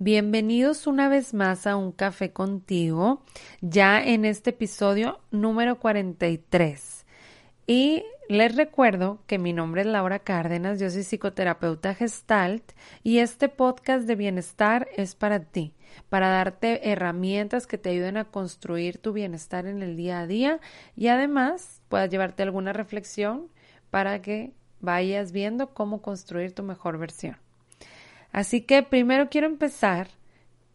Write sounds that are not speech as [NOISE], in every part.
Bienvenidos una vez más a Un Café contigo, ya en este episodio número 43. Y les recuerdo que mi nombre es Laura Cárdenas, yo soy psicoterapeuta gestalt y este podcast de bienestar es para ti, para darte herramientas que te ayuden a construir tu bienestar en el día a día y además puedas llevarte alguna reflexión para que vayas viendo cómo construir tu mejor versión. Así que primero quiero empezar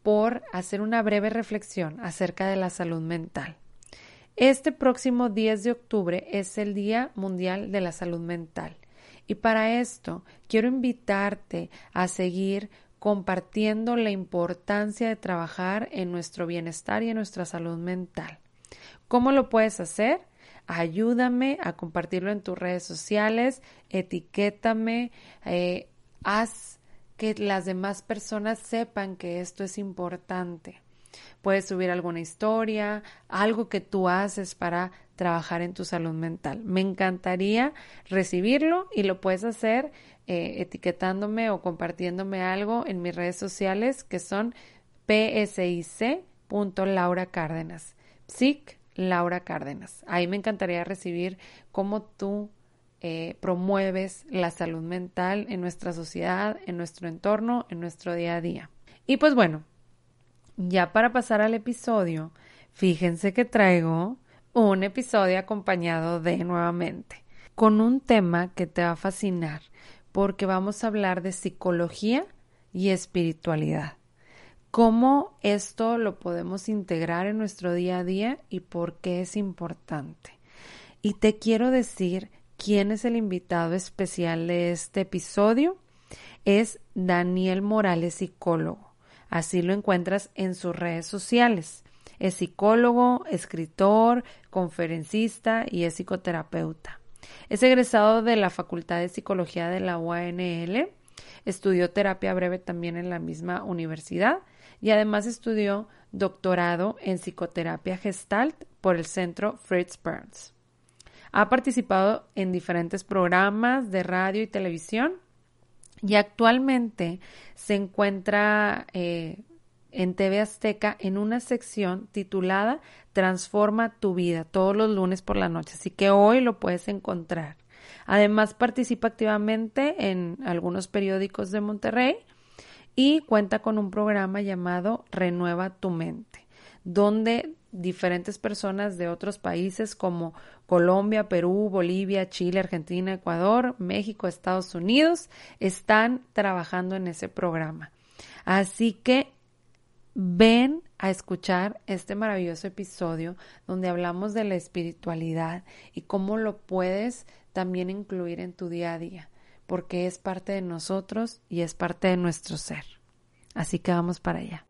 por hacer una breve reflexión acerca de la salud mental. Este próximo 10 de octubre es el Día Mundial de la Salud Mental y para esto quiero invitarte a seguir compartiendo la importancia de trabajar en nuestro bienestar y en nuestra salud mental. ¿Cómo lo puedes hacer? Ayúdame a compartirlo en tus redes sociales, etiquétame, eh, haz que las demás personas sepan que esto es importante. Puedes subir alguna historia, algo que tú haces para trabajar en tu salud mental. Me encantaría recibirlo y lo puedes hacer eh, etiquetándome o compartiéndome algo en mis redes sociales que son psic.laura Cárdenas. Psic Laura Cárdenas. Ahí me encantaría recibir cómo tú eh, promueves la salud mental en nuestra sociedad, en nuestro entorno, en nuestro día a día. Y pues bueno, ya para pasar al episodio, fíjense que traigo un episodio acompañado de nuevamente con un tema que te va a fascinar porque vamos a hablar de psicología y espiritualidad. Cómo esto lo podemos integrar en nuestro día a día y por qué es importante. Y te quiero decir quién es el invitado especial de este episodio. Es Daniel Morales, psicólogo. Así lo encuentras en sus redes sociales. Es psicólogo, escritor, conferencista y es psicoterapeuta. Es egresado de la Facultad de Psicología de la UANL. Estudió terapia breve también en la misma universidad y además estudió doctorado en psicoterapia gestalt por el Centro Fritz Burns. Ha participado en diferentes programas de radio y televisión y actualmente se encuentra eh, en TV Azteca en una sección titulada Transforma tu vida todos los lunes por la noche, así que hoy lo puedes encontrar. Además participa activamente en algunos periódicos de Monterrey y cuenta con un programa llamado Renueva tu mente, donde diferentes personas de otros países como Colombia, Perú, Bolivia, Chile, Argentina, Ecuador, México, Estados Unidos están trabajando en ese programa. Así que ven a escuchar este maravilloso episodio donde hablamos de la espiritualidad y cómo lo puedes también incluir en tu día a día, porque es parte de nosotros y es parte de nuestro ser. Así que vamos para allá.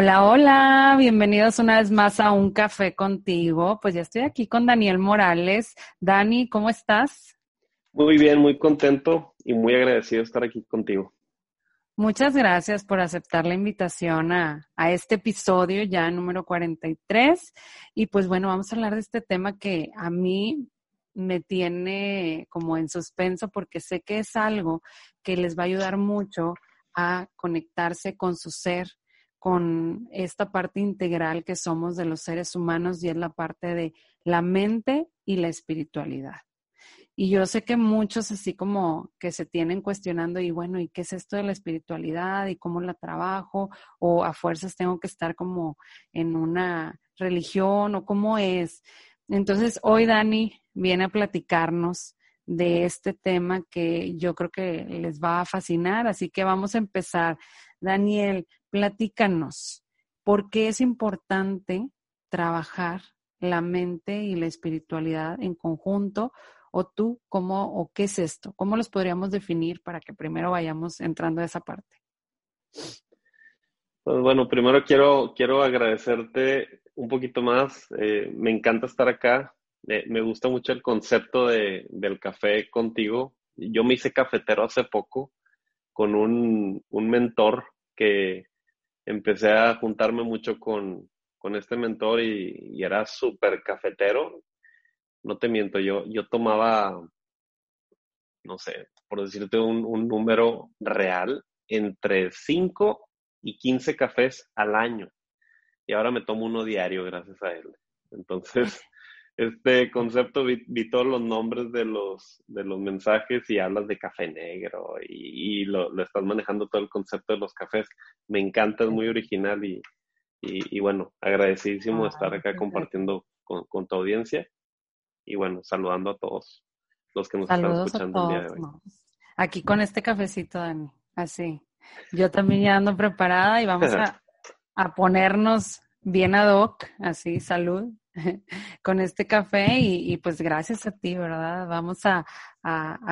Hola, hola, bienvenidos una vez más a Un Café contigo. Pues ya estoy aquí con Daniel Morales. Dani, ¿cómo estás? Muy bien, muy contento y muy agradecido de estar aquí contigo. Muchas gracias por aceptar la invitación a, a, este episodio ya número 43. Y pues bueno, vamos a hablar de este tema que a mí me tiene como en suspenso porque sé que es algo que les va a ayudar mucho a conectarse con su ser, con esta parte integral que somos de los seres humanos y es la parte de la mente y la espiritualidad. Y yo sé que muchos así como que se tienen cuestionando y bueno, ¿y qué es esto de la espiritualidad y cómo la trabajo? O a fuerzas tengo que estar como en una religión o cómo es. Entonces, hoy Dani viene a platicarnos de este tema que yo creo que les va a fascinar, así que vamos a empezar. Daniel, platícanos, ¿por qué es importante trabajar la mente y la espiritualidad en conjunto? ¿O tú cómo o qué es esto? ¿Cómo los podríamos definir para que primero vayamos entrando a esa parte? Pues bueno, primero quiero, quiero agradecerte un poquito más. Eh, me encanta estar acá. me gusta mucho el concepto de, del café contigo. Yo me hice cafetero hace poco con un, un mentor que empecé a juntarme mucho con, con este mentor y, era súper cafetero. No te miento, yo, yo tomaba, no sé, por decirte un, un número real, entre 5 y 15 cafés al año. Y ahora me tomo uno diario gracias a él. Entonces, este concepto, vi, todos los nombres de los, de los mensajes y hablas de café negro y, lo, lo, estás manejando todo el concepto de los cafés. Me encanta, es muy original y, y, bueno, agradecidísimo de estar acá compartiendo con, con, tu audiencia y bueno, saludando a todos los que nos están escuchando el día de hoy. Aquí con este cafecito, Dani, así. Yo también ya ando preparada y vamos a, [LAUGHS] a ponernos bien ad hoc, así, salud, [LAUGHS] con este café y, pues gracias a ti, ¿verdad? Vamos a,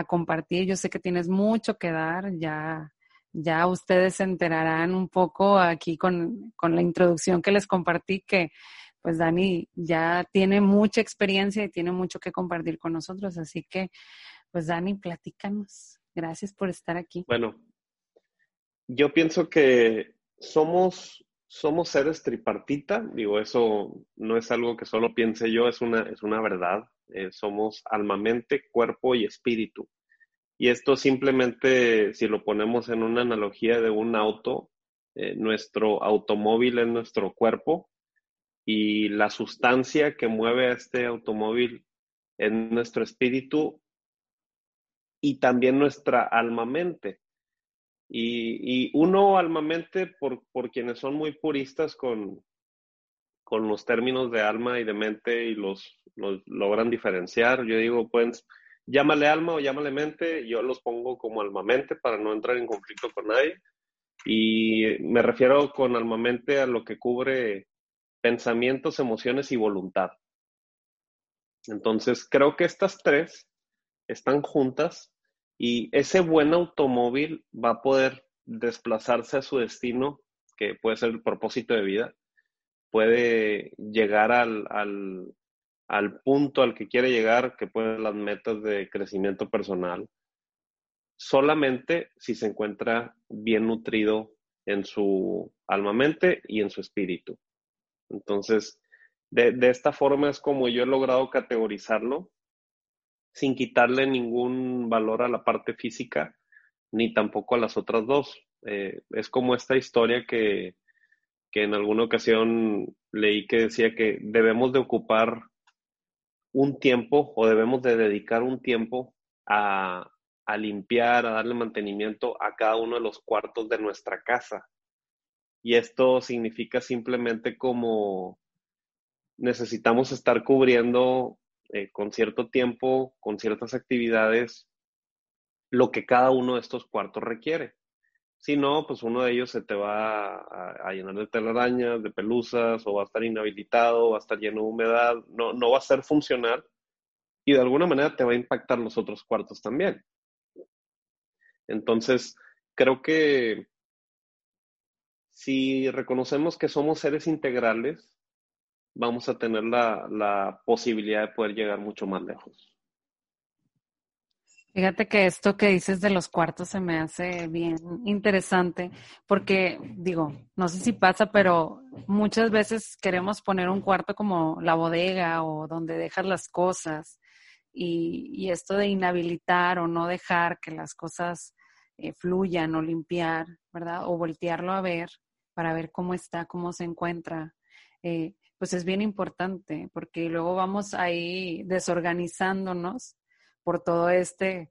compartir. Yo sé que tienes mucho que dar, ya, ya ustedes se enterarán un poco aquí con, la introducción que les compartí, que pues Dani ya tiene mucha experiencia y tiene mucho que compartir con nosotros. Así que, pues Dani, platícanos. Gracias por estar aquí. Bueno, yo pienso que somos somos seres tripartita, digo, eso no es algo que solo piense yo, es una, es una verdad. Eh, somos alma, mente, cuerpo y espíritu. Y esto simplemente, si lo ponemos en una analogía de un auto, eh, nuestro automóvil es nuestro cuerpo y la sustancia que mueve a este automóvil es nuestro espíritu y también nuestra alma-mente. Y, uno almamente, por, por, quienes son muy puristas con, con los términos de alma y de mente y los, los logran diferenciar, yo digo, pues, llámale alma o llámale mente, yo los pongo como alma-mente para no entrar en conflicto con nadie. Y me refiero con alma-mente a lo que cubre pensamientos, emociones y voluntad. Entonces, creo que estas tres están juntas y ese buen automóvil va a poder desplazarse a su destino, que puede ser el propósito de vida, puede llegar al, al, punto al que quiere llegar, que pueden las metas de crecimiento personal, solamente si se encuentra bien nutrido en su alma-mente y en su espíritu. Entonces, de, esta forma es como yo he logrado categorizarlo sin quitarle ningún valor a la parte física ni tampoco a las otras dos. Eh, es como esta historia que, que en alguna ocasión leí que decía que debemos de ocupar un tiempo o debemos de dedicar un tiempo a, a limpiar, a darle mantenimiento a cada uno de los cuartos de nuestra casa. Y esto significa simplemente como necesitamos estar cubriendo eh, con cierto tiempo, con ciertas actividades, lo que cada uno de estos cuartos requiere. Si no, pues uno de ellos se te va a, llenar de telarañas, de pelusas, o va a estar inhabilitado, va a estar lleno de humedad, no, no va a ser funcional y de alguna manera te va a impactar los otros cuartos también. Entonces, creo que si reconocemos que somos seres integrales, vamos a tener la, posibilidad de poder llegar mucho más lejos. Fíjate que esto que dices de los cuartos se me hace bien interesante porque digo, no sé si pasa, pero muchas veces queremos poner un cuarto como la bodega o donde dejas las cosas y, esto de inhabilitar o no dejar que las cosas eh, fluyan o limpiar, ¿verdad? O voltearlo a ver para ver cómo está, cómo se encuentra. Eh, pues es bien importante, porque luego vamos ahí desorganizándonos por todo este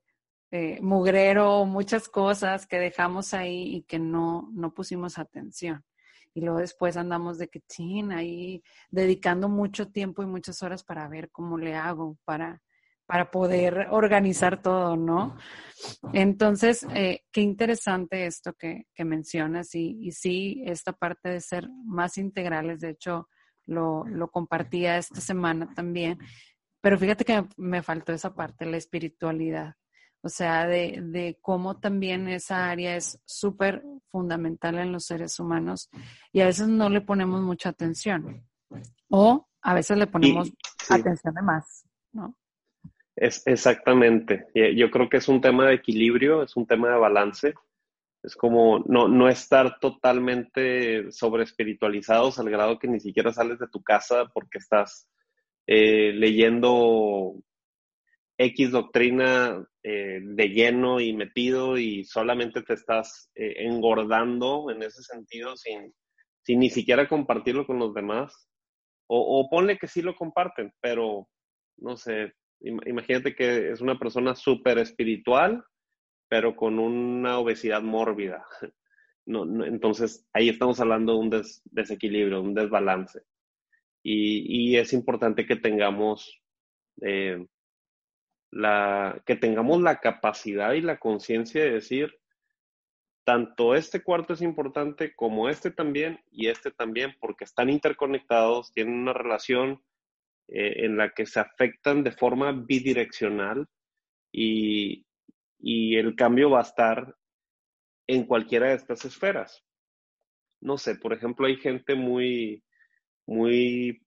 eh, mugrero, muchas cosas que dejamos ahí y que no, no pusimos atención. Y luego después andamos de que, chin, ahí dedicando mucho tiempo y muchas horas para ver cómo le hago, para, para poder organizar todo, ¿no? Entonces, eh, qué interesante esto que, que mencionas y, y, sí, esta parte de ser más integrales, de hecho, lo, lo compartía esta semana también. Pero fíjate que me faltó esa parte, la espiritualidad. O sea, de, de cómo también esa área es súper fundamental en los seres humanos y a veces no le ponemos mucha atención. O a veces le ponemos atención de más, ¿no? Es exactamente. Yo creo que es un tema de equilibrio, es un tema de balance. Es como no, no estar totalmente sobre espiritualizados al grado que ni siquiera sales de tu casa porque estás eh, leyendo X doctrina eh, de lleno y metido y solamente te estás eh, engordando en ese sentido sin, sin ni siquiera compartirlo con los demás. O, o ponle que sí lo comparten, pero no sé, imagínate que es una persona súper espiritual, pero con una obesidad mórbida. [LAUGHS] No, entonces, ahí estamos hablando de un desequilibrio, un desbalance. Y, es importante que tengamos, eh, la, que tengamos la capacidad y la conciencia de decir, tanto este cuarto es importante como este también y este también, porque están interconectados, tienen una relación eh, en la que se afectan de forma bidireccional y, y el cambio va a estar en cualquiera de estas esferas. No sé, por ejemplo, hay gente muy, muy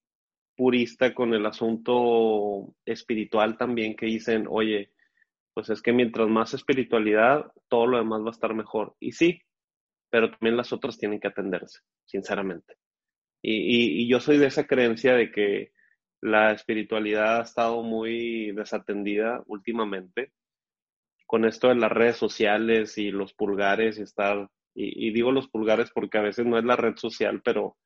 purista con el asunto espiritual también que dicen, oye, pues es que mientras más espiritualidad, todo lo demás va a estar mejor. Y sí, pero también las otras tienen que atenderse, sinceramente. Y, y yo soy de esa creencia de que la espiritualidad ha estado muy desatendida últimamente con esto de las redes sociales y los pulgares y estar, y, digo los pulgares porque a veces no es la red social, pero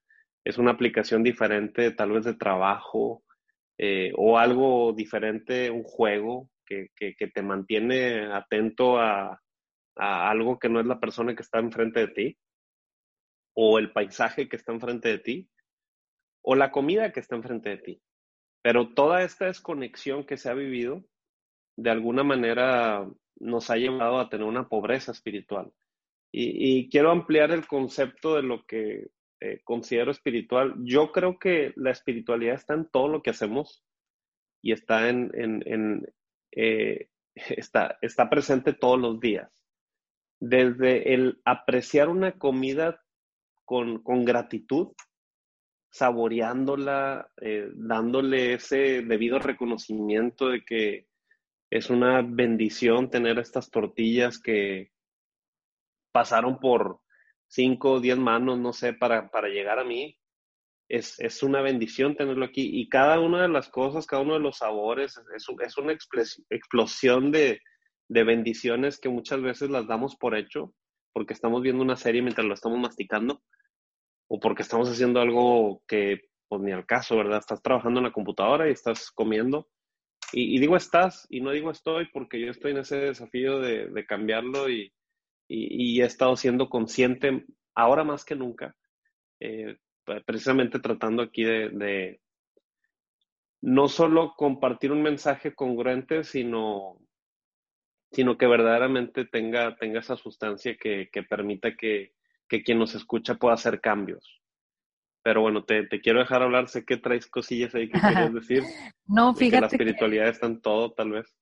es una aplicación diferente tal vez de trabajo eh, o algo diferente, un juego que, que, te mantiene atento a, a algo que no es la persona que está enfrente de ti o el paisaje que está enfrente de ti o la comida que está enfrente de ti. Pero toda esta desconexión que se ha vivido, de alguna manera nos ha llevado a tener una pobreza espiritual. Y, quiero ampliar el concepto de lo que eh, considero espiritual. Yo creo que la espiritualidad está en todo lo que hacemos y está en, eh, [LAUGHS] está, está presente todos los días. Desde el apreciar una comida con, con gratitud, saboreándola, eh, dándole ese debido reconocimiento de que es una bendición tener estas tortillas que pasaron por cinco o diez manos, no sé, para, para llegar a mí. Es, es, una bendición tenerlo aquí. Y cada una de las cosas, cada uno de los sabores, es, es una explosión de, de bendiciones que muchas veces las damos por hecho, porque estamos viendo una serie mientras lo estamos masticando o porque estamos haciendo algo que pues ni al caso, ¿verdad? Estás trabajando en la computadora y estás comiendo. Y, digo estás y no digo estoy porque yo estoy en ese desafío de, cambiarlo y, he estado siendo consciente ahora más que nunca, eh, precisamente tratando aquí de, de, no solo compartir un mensaje congruente, sino, sino que verdaderamente tenga, tenga esa sustancia que, que permita que, que quien nos escucha pueda hacer cambios. Pero bueno, te, quiero dejar hablar, sé que traes cosillas ahí que quieres [LAUGHS] decir. no, fíjate. Que la espiritualidad está en todo, tal vez.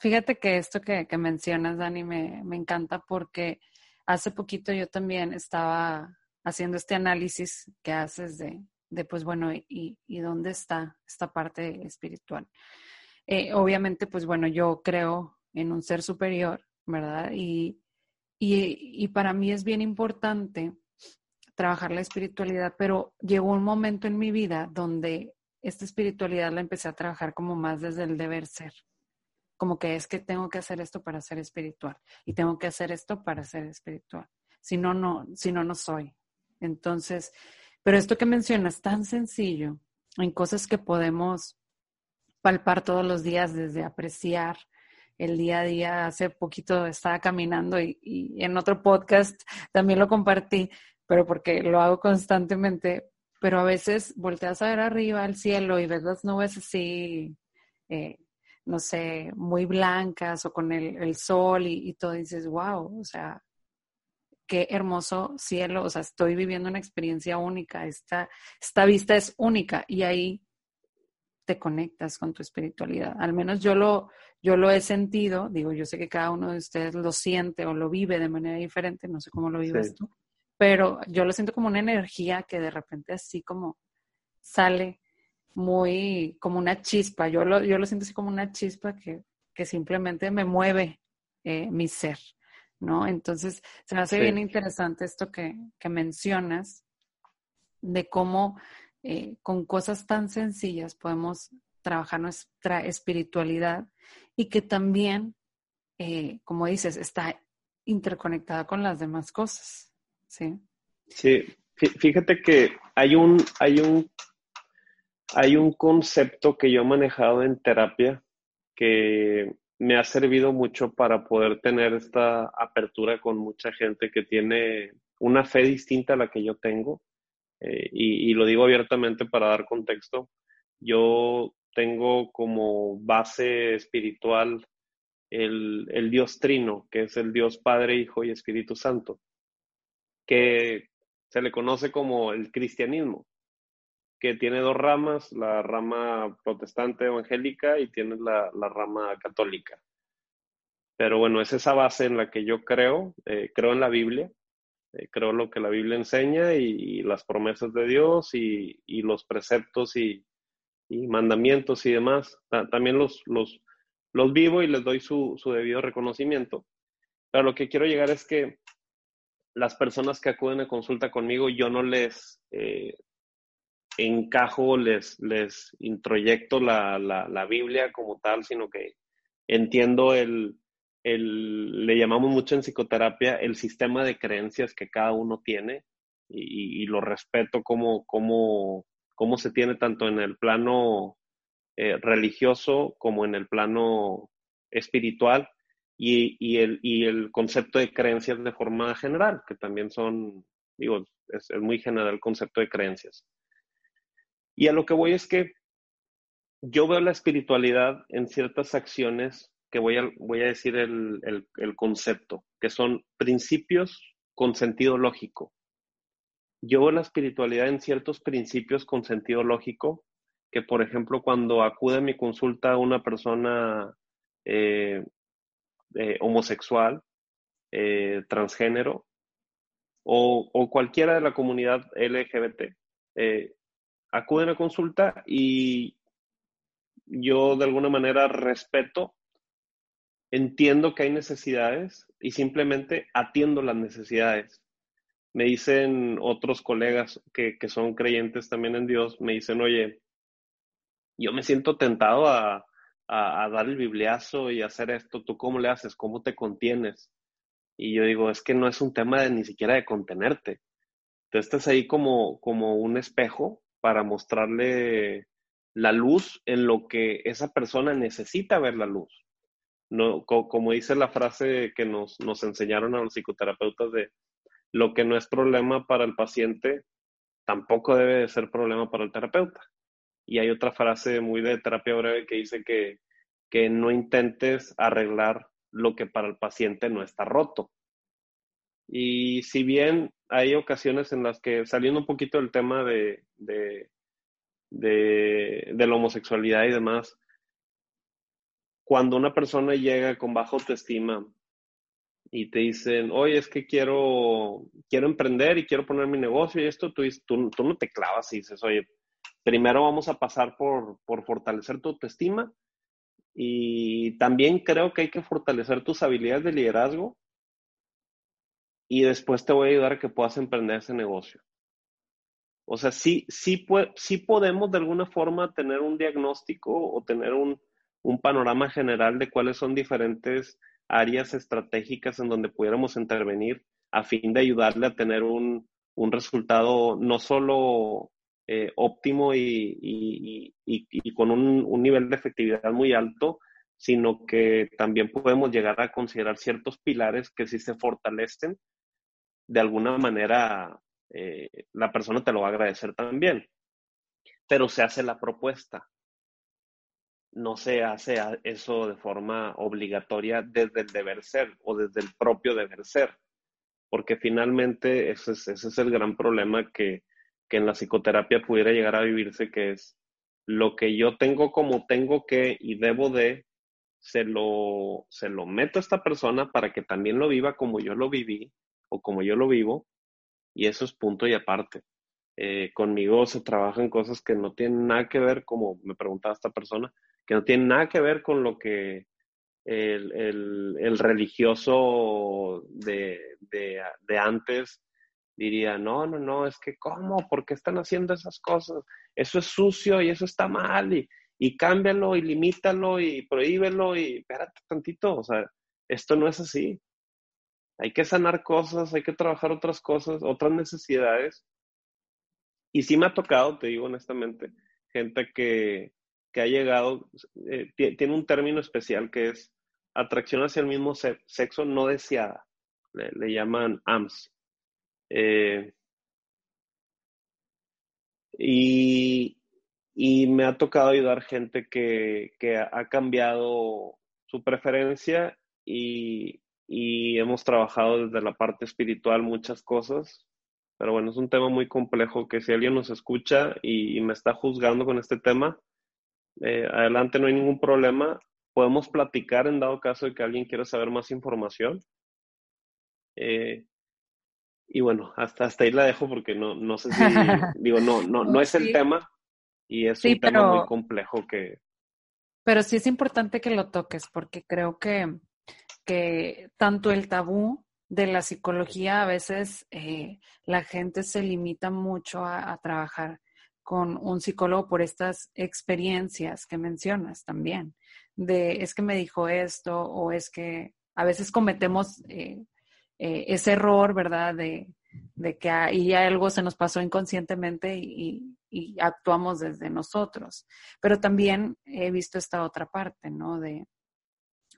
Fíjate que esto que, mencionas, Dani, me, me, encanta porque hace poquito yo también estaba haciendo este análisis que haces de, de pues bueno, y, y, dónde está esta parte espiritual. Eh, obviamente, pues bueno, yo creo en un ser superior, ¿verdad? Y, y, para mí es bien importante trabajar la espiritualidad, pero llegó un momento en mi vida donde esta espiritualidad la empecé a trabajar como más desde el deber ser. Como que es que tengo que hacer esto para ser espiritual y tengo que hacer esto para ser espiritual. Si no, no, si no, no soy. Entonces, pero esto que mencionas, tan sencillo, en cosas que podemos palpar todos los días desde apreciar, el día a día. Hace poquito estaba caminando y, en otro podcast también lo compartí, pero porque lo hago constantemente. Pero a veces volteas a ver arriba al cielo y ves las nubes así, eh, no sé, muy blancas o con el, sol y, y todo, y dices, wow, o sea, qué hermoso cielo, o sea, estoy viviendo una experiencia única, esta, esta vista es única y ahí te conectas con tu espiritualidad. Al menos yo lo, yo lo he sentido, digo, yo sé que cada uno de ustedes lo siente o lo vive de manera diferente, no sé cómo lo vives tú, pero yo lo siento como una energía que de repente así como sale muy como una chispa, yo lo, yo lo siento así como una chispa que, que simplemente me mueve eh, mi ser, ¿no? Entonces, se me hace bien interesante esto que, que mencionas de cómo eh, con cosas tan sencillas podemos trabajar nuestra espiritualidad y que también, eh, como dices, está interconectada con las demás cosas. Sí. Sí, fíjate que hay un, hay un, hay un concepto que yo he manejado en terapia que me ha servido mucho para poder tener esta apertura con mucha gente que tiene una fe distinta a la que yo tengo eh, y, lo digo abiertamente para dar contexto, yo tengo como base espiritual el, el, Dios Trino, que es el Dios Padre, Hijo y Espíritu Santo, que se le conoce como el cristianismo, que tiene dos ramas, la rama protestante evangélica y tiene la, la rama católica. Pero bueno, es esa base en la que yo creo, eh, creo en la Biblia, eh, creo lo que la Biblia enseña y, las promesas de Dios y, los preceptos y, mandamientos y demás. también los, los, los vivo y les doy su, debido reconocimiento. Pero lo que quiero llegar es que las personas que acuden a consulta conmigo, yo no les eh, encajo, les, les introyecto la, la Biblia como tal, sino que entiendo el, el, le llamamos mucho en psicoterapia el sistema de creencias que cada uno tiene y, lo respeto como, como, como, se tiene tanto en el plano eh, religioso como en el plano espiritual y, y, el, y el concepto de creencias de forma general, que también son, digo, es, es muy general el concepto de creencias. Y a lo que voy es que yo veo la espiritualidad en ciertas acciones que voy a, voy a decir el, concepto, que son principios con sentido lógico. Yo veo la espiritualidad en ciertos principios con sentido lógico, que por ejemplo cuando acude a mi consulta una persona eh, eh, homosexual, eh, transgénero o, cualquiera de la comunidad LGBT, acude a la consulta y yo de alguna manera respeto entiendo que hay necesidades y simplemente atiendo las necesidades. Me dicen otros colegas que, son creyentes también en Dios, me dicen, oye, yo me siento tentado a, dar el bibliazo y hacer esto, ¿tú cómo le haces? ¿Cómo te contienes? Y yo digo, es que no es un tema de ni siquiera de contenerte. Tú estás ahí como, como un espejo para mostrarle la luz en lo que esa persona necesita ver la luz no, como dice la frase que nos, nos enseñaron a los psicoterapeutas de lo que no es problema para el paciente, tampoco debe de ser problema para el terapeuta. Y hay otra frase muy de terapia breve que dice que, que no intentes arreglar lo que para el paciente no está roto. Y si bien hay ocasiones en las que, saliendo un poquito del tema de, de, de, la homosexualidad y demás, cuando una persona llega con baja autoestima y te dicen, oye, es que quiero, quiero emprender y quiero poner mi negocio y esto, tú, tú, tú no te clavas y dices, oye, primero vamos a pasar por, fortalecer tu autoestima y también creo que hay que fortalecer tus habilidades de liderazgo y después te voy a ayudar a que puedas emprender ese negocio. O sea, sí, sí, podemos de alguna forma tener un diagnóstico o tener un panorama general de cuáles son diferentes áreas estratégicas en donde pudiéramos intervenir a fin de ayudarle a tener un, resultado no solo eh, óptimo y, con un, nivel de efectividad muy alto, sino que también podemos llegar a considerar ciertos pilares que si se fortalecen, de alguna manera eh, la persona te lo va a agradecer también. Pero se hace la propuesta no se hace eso de forma obligatoria desde el deber ser o desde el propio deber ser, porque finalmente ese es, ese es el gran problema que, que, en la psicoterapia pudiera llegar a vivirse, que es lo que yo tengo como tengo que y debo de, se lo, se lo meto a esta persona para que también lo viva como yo lo viví o como yo lo vivo, y eso es punto y aparte. Eh, conmigo se trabajan cosas que no tienen nada que ver, como me preguntaba esta persona, que no tienen nada que ver con lo que el, el, religioso de, de, de, antes diría, no, no, no, es que ¿cómo? ¿Por qué están haciendo esas cosas? Eso es sucio y eso está mal y, y cámbialo y limítalo y prohíbelo y espérate tantito, o sea, esto no es así. Hay que sanar cosas, hay que trabajar otras cosas, otras necesidades. Y sí me ha tocado, te digo honestamente, gente que, que ha llegado, eh, tiene un término especial que es atracción hacia el mismo sexo no deseada. Le, llaman AMS. Eh, y, y, me ha tocado ayudar gente que, que ha cambiado su preferencia y, y, hemos trabajado desde la parte espiritual muchas cosas. Pero bueno, es un tema muy complejo que si alguien nos escucha y, me está juzgando con este tema, eh, adelante, no hay ningún problema. Podemos platicar en dado caso de que alguien quiera saber más información. Eh, y bueno, hasta, hasta ahí la dejo porque no, no sé si, [LAUGHS] digo, no, no, no es el tema y es un tema muy complejo que... Pero sí es importante que lo toques porque creo que, que tanto el tabú de la psicología a veces eh, la gente se limita mucho a, trabajar con un psicólogo por estas experiencias que mencionas también, de es que me dijo esto o es que a veces cometemos eh, eh, ese error, ¿verdad? De, que ahí algo se nos pasó inconscientemente y, actuamos desde nosotros. Pero también he visto esta otra parte, ¿no? De,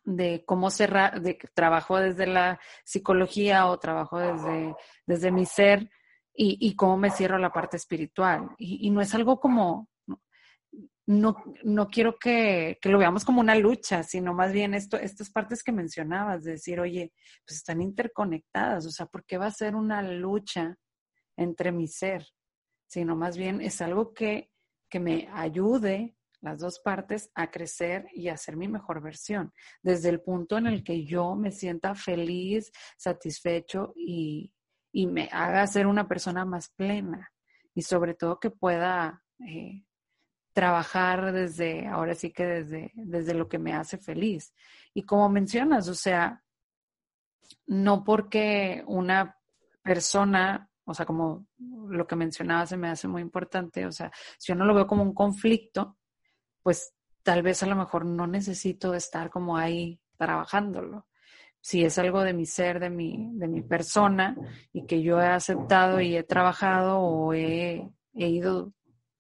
de cómo cerrar, de que trabajo desde la psicología o trabajo desde, desde mi ser y, y cómo me cierro la parte espiritual. Y no es algo como, no, no quiero que, que, lo veamos como una lucha, sino más bien esto, estas partes que mencionabas, de decir, oye, pues están interconectadas, o sea, ¿por qué va a ser una lucha entre mi ser? Sino más bien es algo que, que me ayude las dos partes a crecer y a ser mi mejor versión, desde el punto en el que yo me sienta feliz, satisfecho y, y me haga ser una persona más plena y sobre todo que pueda eh, trabajar desde, ahora sí que desde, desde lo que me hace feliz. Y como mencionas, o sea, no porque una persona, o sea, como lo que mencionaba se me hace muy importante, o sea, si yo no lo veo como un conflicto, pues tal vez a lo mejor no necesito estar como ahí trabajándolo. Si es algo de mi ser, de mi, de mi persona, y que yo he aceptado y he trabajado o he, ido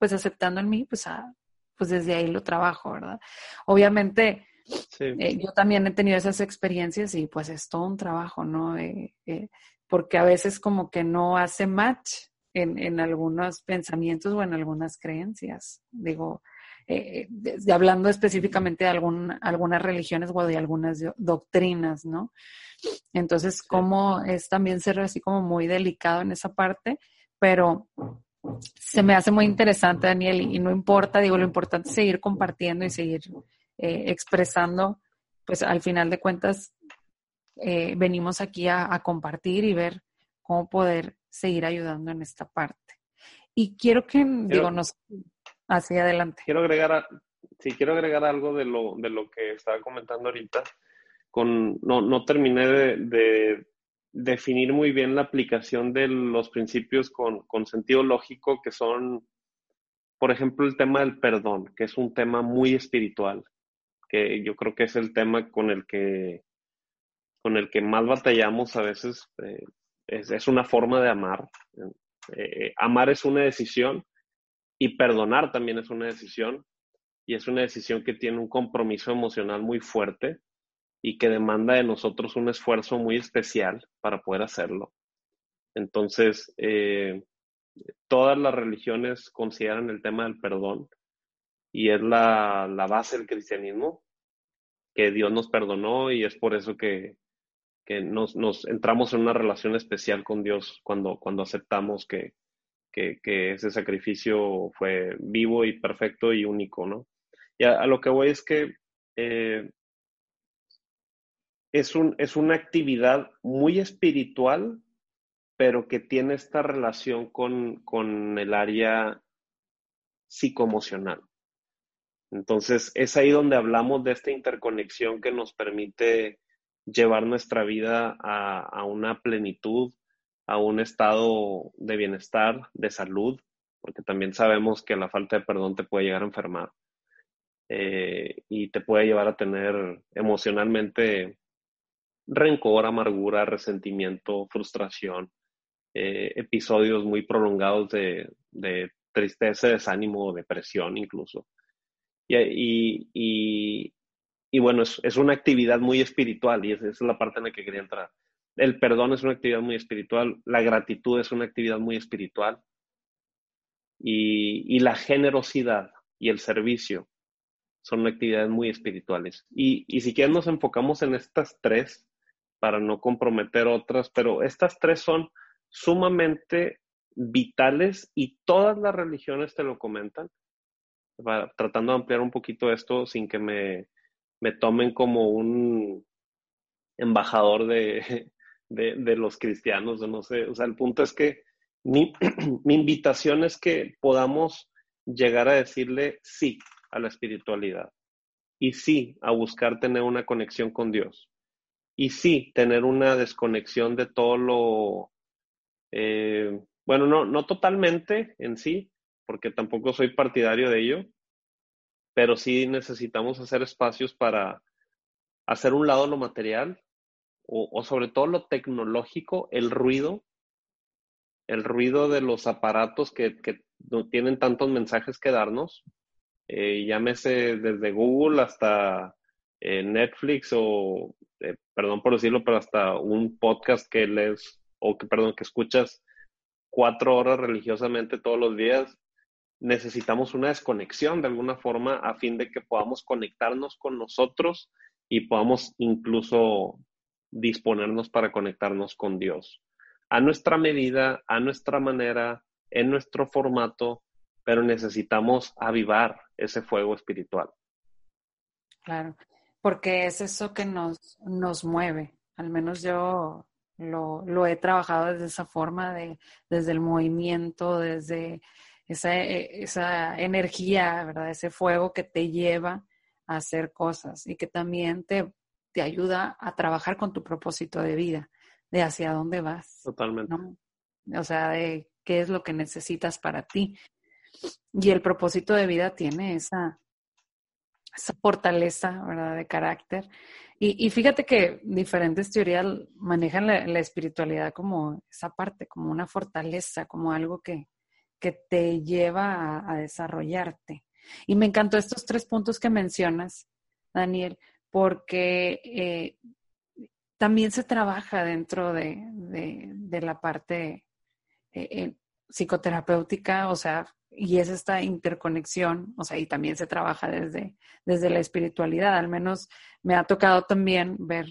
pues aceptando en mí, pues, pues desde ahí lo trabajo, ¿verdad? Obviamente, eh, yo también he tenido esas experiencias y pues es todo un trabajo, ¿no? Eh, eh, porque a veces como que no hace match en, en algunos pensamientos o en algunas creencias. Digo, eh, hablando específicamente de algún, algunas religiones o de algunas doctrinas, ¿no? Entonces, cómo es también ser así como muy delicado en esa parte, pero se me hace muy interesante, Daniel, y, no importa, digo, lo importante es seguir compartiendo y seguir eh, expresando, pues al final de cuentas, eh, venimos aquí a, a compartir y ver cómo poder seguir ayudando en esta parte. Y quiero que, digo, nos, Así adelante. Quiero agregar, sí, quiero agregar algo de lo, de lo que estaba comentando ahorita. Con, no, no terminé de, definir muy bien la aplicación de los principios con, con sentido lógico, que son, por ejemplo, el tema del perdón, que es un tema muy espiritual, que yo creo que es el tema con el que, con el que más batallamos a veces. Eh, es, una forma de amar. Eh, amar es una decisión y perdonar también es una decisión y es una decisión que tiene un compromiso emocional muy fuerte y que demanda de nosotros un esfuerzo muy especial para poder hacerlo. Entonces, eh, todas las religiones consideran el tema del perdón y es la, base del cristianismo, que Dios nos perdonó y es por eso que, nos, entramos en una relación especial con Dios cuando, cuando aceptamos que, que, ese sacrificio fue vivo y perfecto y único, ¿no? Y a, lo que voy es que eh, es, un, es una actividad muy espiritual, pero que tiene esta relación con, con el área psicoemocional. Entonces, es ahí donde hablamos de esta interconexión que nos permite llevar nuestra vida a, una plenitud, a un estado de bienestar, de salud, porque también sabemos que la falta de perdón te puede llegar a enfermar eh, y te puede llevar a tener emocionalmente rencor, amargura, resentimiento, frustración, eh, episodios muy prolongados de, de tristeza, desánimo, depresión incluso. Y, y, y, bueno, es, es, una actividad muy espiritual y esa es la parte en la que quería entrar. El perdón es una actividad muy espiritual, la gratitud es una actividad muy espiritual y, y la generosidad y el servicio son actividades muy espirituales. Y, y si quieren nos enfocamos en estas tres para no comprometer otras, pero estas tres son sumamente vitales y todas las religiones te lo comentan, tratando de ampliar un poquito esto sin que me, me tomen como un embajador de, [LAUGHS] de, los cristianos, no sé, o sea, el punto es que mi, [CLEARS THROAT] mi invitación es que podamos llegar a decirle sí a la espiritualidad y sí a buscar tener una conexión con Dios y sí tener una desconexión de todo lo eh, bueno, no, no totalmente en sí, porque tampoco soy partidario de ello, pero sí necesitamos hacer espacios para hacer un lado lo material o, sobre todo lo tecnológico, el ruido, el ruido de los aparatos que, que no tienen tantos mensajes que darnos, eh, llámese desde Google hasta eh, Netflix o, eh, perdón por decirlo, pero hasta un podcast que lees o que, perdón, que escuchas cuatro horas religiosamente todos los días, necesitamos una desconexión de alguna forma a fin de que podamos conectarnos con nosotros y podamos incluso disponernos para conectarnos con Dios. A nuestra medida, a nuestra manera, en nuestro formato, pero necesitamos avivar ese fuego espiritual. Claro, porque es eso que nos, nos mueve. Al menos yo lo, he trabajado desde esa forma, de, desde el movimiento, desde esa, e, esa energía, ¿verdad? Ese fuego que te lleva a hacer cosas y que también te, te ayuda a trabajar con tu propósito de vida, de hacia dónde vas. Totalmente. O sea, de qué es lo que necesitas para ti. Y el propósito de vida tiene esa, esa fortaleza, ¿verdad? De carácter y, fíjate que diferentes teorías manejan la, espiritualidad como esa parte, como una fortaleza, como algo que, que te lleva a, desarrollarte. Y me encantó estos tres puntos que mencionas, Daniel, porque eh, también se trabaja dentro de, de, la parte eh, eh, psicoterapéutica, o sea, y es esta interconexión, o sea, y también se trabaja desde, desde la espiritualidad, al menos me ha tocado también ver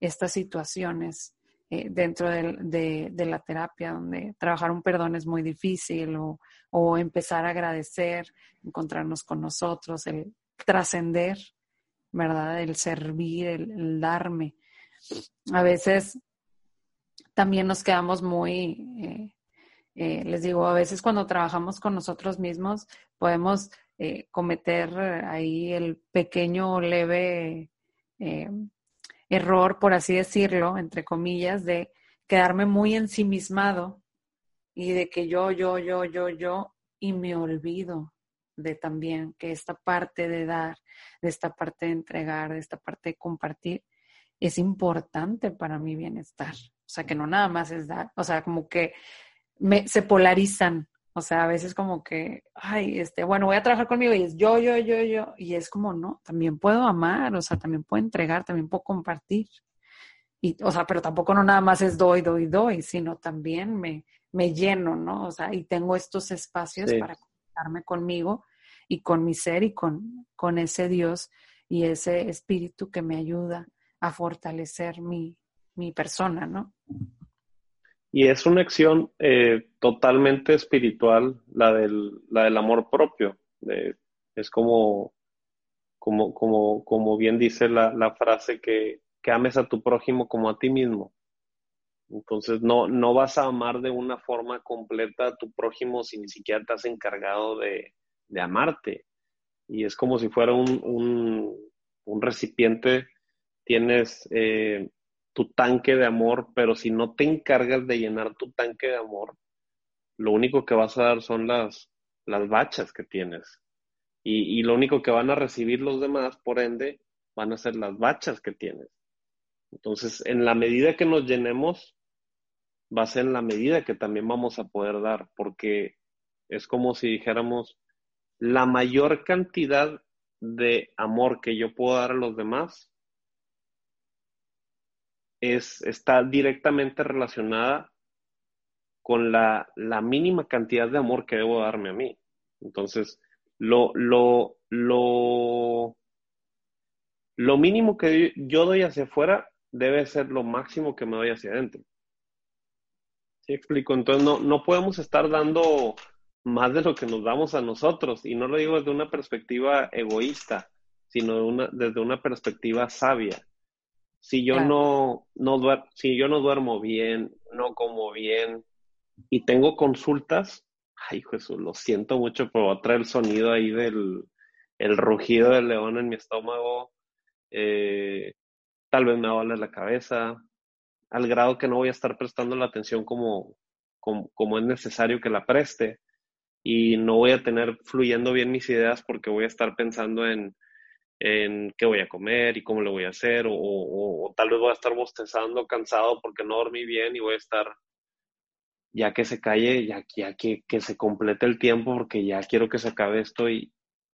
estas situaciones eh, dentro de, de, la terapia, donde trabajar un perdón es muy difícil o, o empezar a agradecer, encontrarnos con nosotros, el trascender, ¿verdad? El servir, el, darme. A veces también nos quedamos muy... Eh, eh, les digo, a veces cuando trabajamos con nosotros mismos podemos eh, cometer ahí el pequeño leve eh, error, por así decirlo, entre comillas, de quedarme muy ensimismado y de que yo, yo, yo, yo, yo, y me olvido de también que esta parte de dar, de esta parte de entregar, de esta parte de compartir, es importante para mi bienestar. O sea, que no nada más es dar, o sea, como que me, se polarizan. O sea, a veces como que, ay, este, bueno, voy a trabajar conmigo y es yo, yo, yo, yo. Y es como, no, también puedo amar, o sea, también puedo entregar, también puedo compartir. Y, o sea, pero tampoco no nada más es doy, doy, doy, sino también me, me lleno, ¿no? O sea, y tengo estos espacios para conectarme conmigo y con mi ser y con, con ese Dios y ese espíritu que me ayuda a fortalecer mi, mi persona, ¿no? Y es una acción eh, totalmente espiritual, la del, la del amor propio. es como, como, como, como bien dice la, la frase que, que ames a tu prójimo como a ti mismo. Entonces no, no vas a amar de una forma completa a tu prójimo si ni siquiera te has encargado de, de amarte. Y es como si fuera un, un, un recipiente, tienes eh, tu tanque de amor, pero si no te encargas de llenar tu tanque de amor, lo único que vas a dar son las, las bachas que tienes. Y, y lo único que van a recibir los demás, por ende, van a ser las bachas que tienes. Entonces, en la medida que nos llenemos, va a ser en la medida que también vamos a poder dar, porque es como si dijéramos, la mayor cantidad de amor que yo puedo dar a los demás es, está directamente relacionada con la, la mínima cantidad de amor que debo darme a mí. Entonces, lo, lo, lo, lo mínimo que yo doy hacia afuera debe ser lo máximo que me doy hacia adentro. ¿Sí explico? Entonces no, no podemos estar dando más de lo que nos damos a nosotros. Y no lo digo desde una perspectiva egoísta, sino desde una perspectiva sabia. Si yo, no, no si yo no duermo bien, no como bien y tengo consultas, ay Jesús, lo siento mucho, pero va a traer el sonido ahí del el rugido del león en mi estómago. Eh, tal vez me va a doler la cabeza, al grado que no voy a estar prestando la atención como, como, es necesario que la preste y no voy a tener fluyendo bien mis ideas porque voy a estar pensando en, en qué voy a comer y cómo lo voy a hacer, o, tal vez voy a estar bostezando, cansado porque no dormí bien y voy a estar, ya que se calle, ya, ya que, que se complete el tiempo porque ya quiero que se acabe esto y,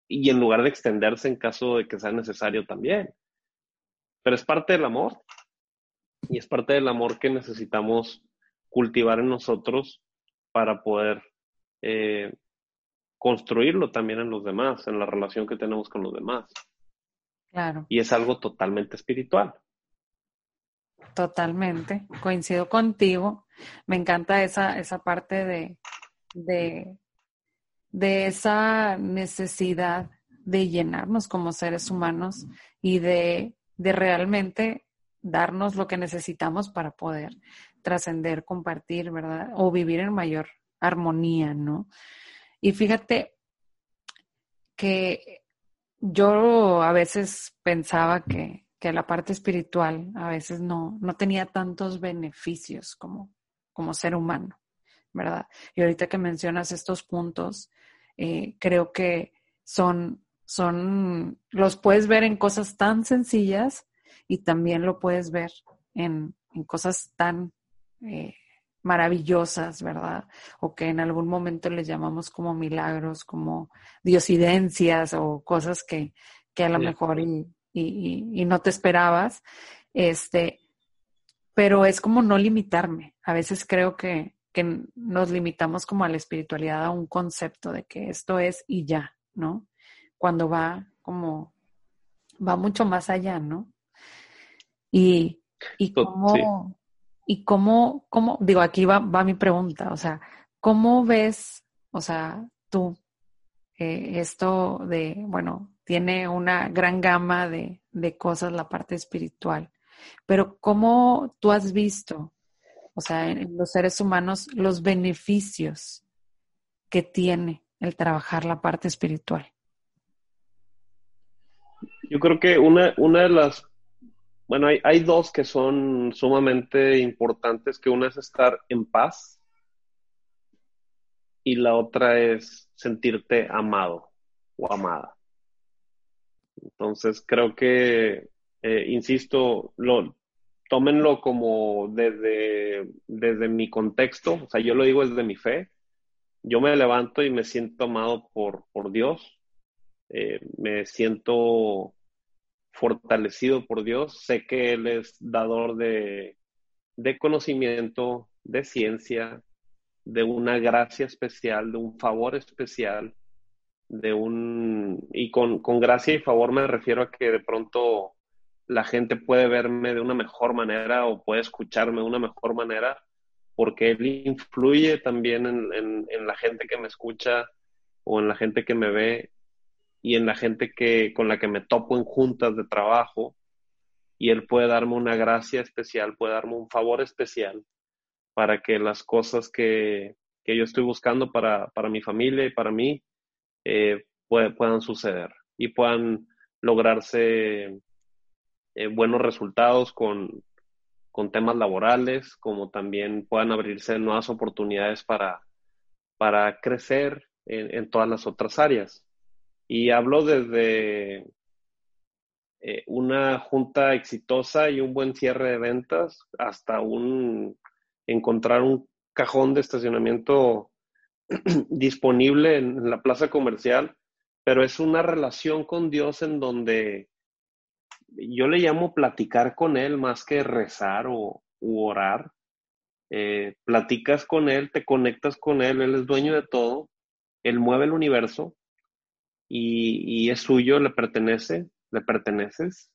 y en lugar de extenderse en caso de que sea necesario también pero es parte del amor y es parte del amor que necesitamos cultivar en nosotros para poder eh, construirlo también en los demás, en la relación que tenemos con los demás. Claro. Y es algo totalmente espiritual. Totalmente, coincido contigo. Me encanta esa, esa parte de, de, de esa necesidad de llenarnos como seres humanos y de de realmente darnos lo que necesitamos para poder trascender, compartir, ¿verdad? O vivir en mayor armonía, ¿no? Y fíjate que yo a veces pensaba que, que la parte espiritual a veces no, no tenía tantos beneficios como, como ser humano, ¿verdad? Y ahorita que mencionas estos puntos, eh, creo que son son, los puedes ver en cosas tan sencillas y también lo puedes ver en, cosas tan eh, maravillosas, ¿verdad? O que en algún momento les llamamos como milagros, como diosidencias o cosas que, a lo mejor y, y, no te esperabas. Este, pero es como no limitarme. A veces creo que, que nos limitamos como a la espiritualidad, a un concepto de que esto es y ya, ¿no? cuando va como, va mucho más allá, ¿no? Y, y cómo, y cómo, cómo, digo, aquí va, va mi pregunta, o sea, ¿cómo ves, o sea, tú, eh, esto de, bueno, tiene una gran gama de, de cosas la parte espiritual, pero ¿cómo tú has visto, o sea, en los seres humanos, los beneficios que tiene el trabajar la parte espiritual? Yo creo que una, una de las, bueno, hay, dos que son sumamente importantes, que una es estar en paz y la otra es sentirte amado o amada. Entonces creo que, eh, insisto, lo, tómenlo como desde, desde mi contexto, o sea, yo lo digo desde mi fe. Yo me levanto y me siento amado por, por Dios. Eh, me siento fortalecido por Dios. Sé que Él es dador de, conocimiento, de ciencia, de una gracia especial, de un favor especial, de un... Y con, con, gracia y favor me refiero a que de pronto la gente puede verme de una mejor manera o puede escucharme de una mejor manera porque él influye también en, en, la gente que me escucha o en la gente que me ve y en la gente que, con la que me topo en juntas de trabajo y él puede darme una gracia especial, puede darme un favor especial para que las cosas que, que yo estoy buscando para, para, mi familia y para mí eh, puedan suceder y puedan lograrse eh, buenos resultados con, con, temas laborales, como también puedan abrirse nuevas oportunidades para, para crecer en, en todas las otras áreas. Y hablo desde eh, una junta exitosa y un buen cierre de ventas hasta un encontrar un cajón de estacionamiento [CLEARS THROAT] disponible en la plaza comercial, pero es una relación con Dios en donde yo le llamo platicar con Él más que rezar o orar. Eh, platicas con Él, te conectas con Él, Él es dueño de todo, Él mueve el universo y, es suyo, le pertenece, le perteneces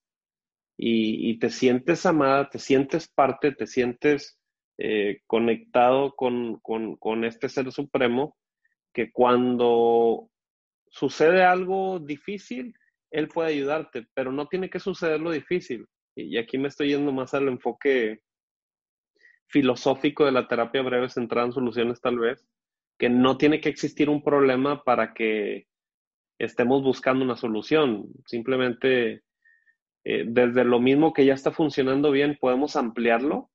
y, te sientes amada, te sientes parte, te sientes eh, conectado con, con este ser supremo que cuando sucede algo difícil, él puede ayudarte, pero no tiene que suceder lo difícil. Y aquí me estoy yendo más al enfoque filosófico de la terapia breve centrada en soluciones tal vez, que no tiene que existir un problema para que estemos buscando una solución. Simplemente eh, desde lo mismo que ya está funcionando bien, podemos ampliarlo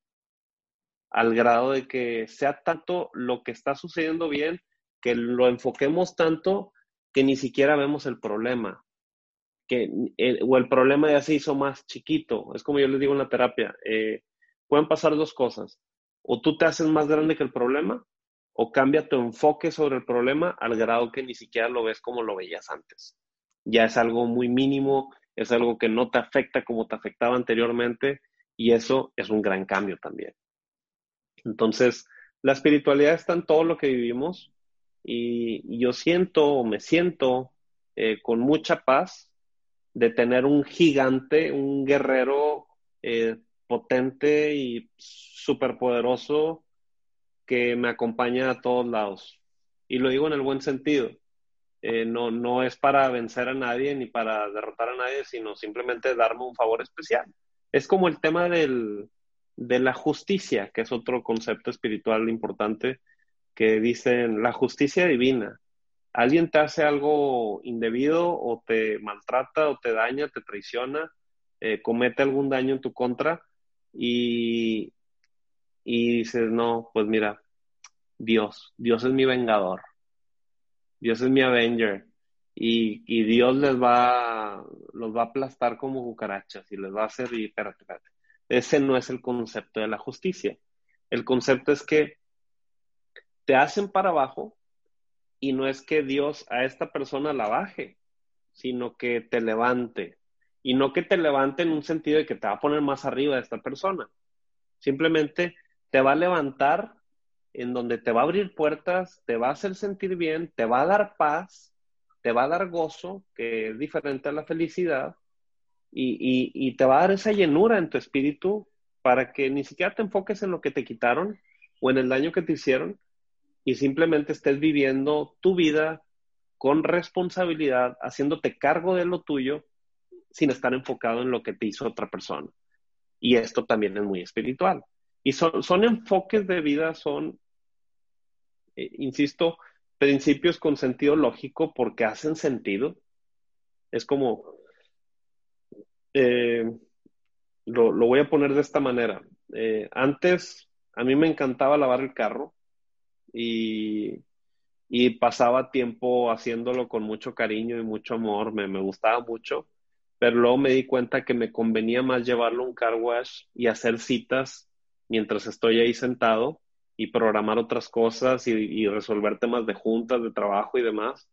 al grado de que sea tanto lo que está sucediendo bien, que lo enfoquemos tanto que ni siquiera vemos el problema. Que, eh, o el problema ya se hizo más chiquito. Es como yo les digo en la terapia. Eh, pueden pasar dos cosas. O tú te haces más grande que el problema, o cambia tu enfoque sobre el problema al grado que ni siquiera lo ves como lo veías antes. Ya es algo muy mínimo, es algo que no te afecta como te afectaba anteriormente y eso es un gran cambio también. Entonces, la espiritualidad está en todo lo que vivimos y, yo siento o me siento eh, con mucha paz de tener un gigante, un guerrero eh, potente y superpoderoso que me acompaña a todos lados. Y lo digo en el buen sentido. Eh, no, no es para vencer a nadie ni para derrotar a nadie, sino simplemente darme un favor especial. Es como el tema del, de la justicia, que es otro concepto espiritual importante, que dicen la justicia divina. Alguien te hace algo indebido o te maltrata o te daña, te traiciona, eh, comete algún daño en tu contra y, y dices, no, pues mira, Dios, Dios es mi vengador, Dios es mi avenger y, y Dios les va, los va a aplastar como cucarachas y les va a hacer, y espérate, espérate. Ese no es el concepto de la justicia. El concepto es que te hacen para abajo y no es que Dios a esta persona la baje, sino que te levante. Y no que te levante en un sentido de que te va a poner más arriba de esta persona. Simplemente te va a levantar en donde te va a abrir puertas, te va a hacer sentir bien, te va a dar paz, te va a dar gozo, que es diferente a la felicidad, y, y te va a dar esa llenura en tu espíritu para que ni siquiera te enfoques en lo que te quitaron o en el daño que te hicieron, y simplemente estés viviendo tu vida con responsabilidad, haciéndote cargo de lo tuyo sin estar enfocado en lo que te hizo otra persona. Y esto también es muy espiritual. Y son, son enfoques de vida, son, eh, insisto, principios con sentido lógico porque hacen sentido. Es como, eh, lo, voy a poner de esta manera. Eh, antes, a mí me encantaba lavar el carro y, pasaba tiempo haciéndolo con mucho cariño y mucho amor, me, gustaba mucho, pero luego me di cuenta que me convenía más llevarlo a un car wash y hacer citas mientras estoy ahí sentado y programar otras cosas y, resolver temas de juntas, de trabajo y demás.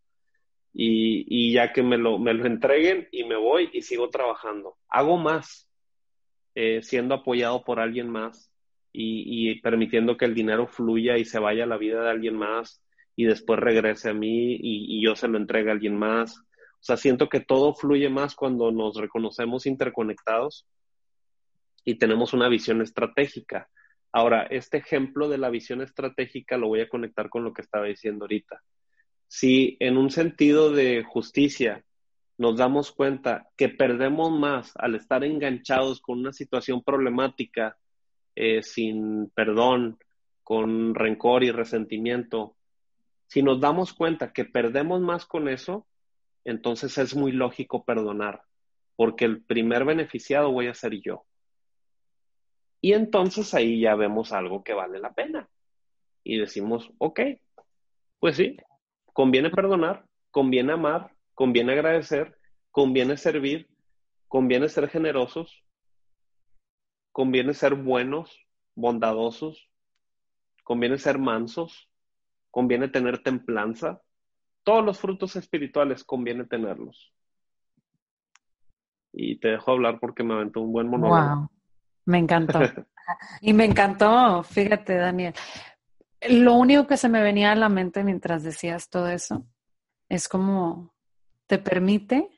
Y, ya que me lo, me lo entreguen y me voy y sigo trabajando. Hago más eh, siendo apoyado por alguien más y, permitiendo que el dinero fluya y se vaya a la vida de alguien más y después regrese a mí y, yo se lo entregue a alguien más. O sea, siento que todo fluye más cuando nos reconocemos interconectados y tenemos una visión estratégica. Ahora, este ejemplo de la visión estratégica lo voy a conectar con lo que estaba diciendo ahorita. Si en un sentido de justicia nos damos cuenta que perdemos más al estar enganchados con una situación problemática, eh, sin perdón, con rencor y resentimiento, si nos damos cuenta que perdemos más con eso, entonces es muy lógico perdonar, porque el primer beneficiado voy a ser yo. Y entonces ahí ya vemos algo que vale la pena. Y decimos, ok, pues sí, conviene perdonar, conviene amar, conviene agradecer, conviene servir, conviene ser generosos, conviene ser buenos, bondadosos, conviene ser mansos, conviene tener templanza. Todos los frutos espirituales conviene tenerlos. Y te dejo hablar porque me aventó un buen monólogo. Wow, me encantó. [LAUGHS] y me encantó, fíjate, Daniel. Lo único que se me venía a la mente mientras decías todo eso es como te permite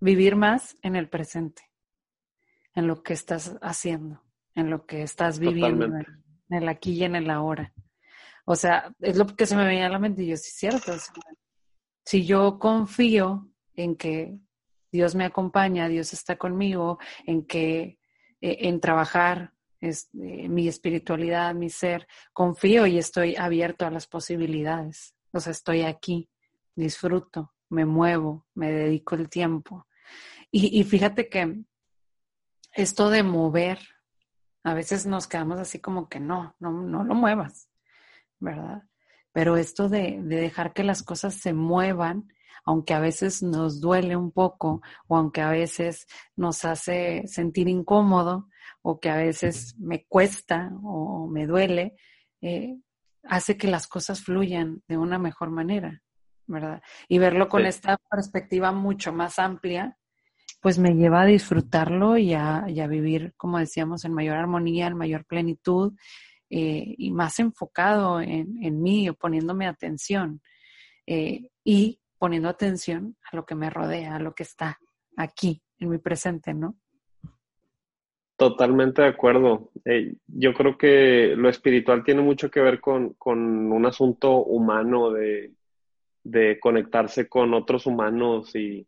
vivir más en el presente, en lo que estás haciendo, en lo que estás viviendo, en el aquí y en el ahora. O sea, es lo que se me venía a la mente y yo, sí, cierto. Si yo confío en que Dios me acompaña, Dios está conmigo, en que eh, en trabajar es, eh, mi espiritualidad, mi ser, confío y estoy abierto a las posibilidades. O sea, estoy aquí, disfruto, me muevo, me dedico el tiempo. Y, y fíjate que esto de mover, a veces nos quedamos así como que no, no, no lo muevas, ¿verdad? Pero esto de, de dejar que las cosas se muevan, aunque a veces nos duele un poco o aunque a veces nos hace sentir incómodo o que a veces me cuesta o me duele, eh, hace que las cosas fluyan de una mejor manera, ¿verdad? Y verlo con esta perspectiva mucho más amplia, pues me lleva a disfrutarlo y a, vivir, como decíamos, en mayor armonía, en mayor plenitud eh, y más enfocado en, en mí o poniéndome atención. Eh, y poniendo atención a lo que me rodea, a lo que está aquí, en mi presente, ¿no? Totalmente de acuerdo. Eh, yo creo que lo espiritual tiene mucho que ver con, un asunto humano de, conectarse con otros humanos y,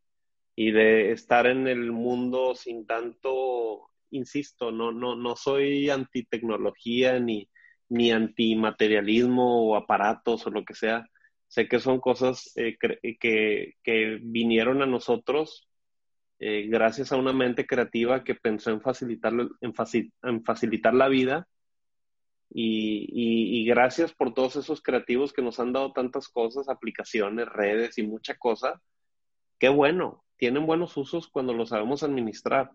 de estar en el mundo sin tanto, insisto, no, no, no soy anti-tecnología ni, ni antimaterialismo o aparatos o lo que sea, Sé que son cosas eh, que, vinieron a nosotros eh, gracias a una mente creativa que pensó en facilitar, en, facilitar la vida y, gracias por todos esos creativos que nos han dado tantas cosas, aplicaciones, redes y mucha cosa. Qué bueno, tienen buenos usos cuando lo sabemos administrar.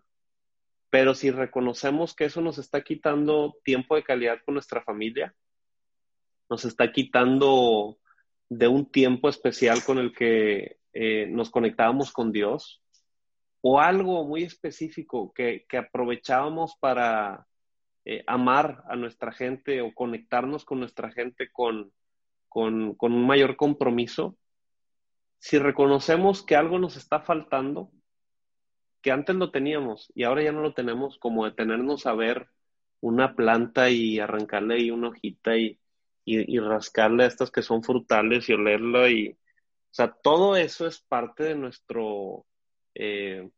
Pero si reconocemos que eso nos está quitando tiempo de calidad con nuestra familia, nos está quitando de un tiempo especial con el que eh, nos conectábamos con Dios o algo muy específico que, aprovechábamos para eh, amar a nuestra gente o conectarnos con nuestra gente con, con, con un mayor compromiso, si reconocemos que algo nos está faltando, que antes lo teníamos y ahora ya no lo tenemos, como detenernos a ver una planta y arrancarle ahí una hojita y, y, rascarle a estas que son frutales y olerlo y, o sea, todo eso es parte de nuestro, eh,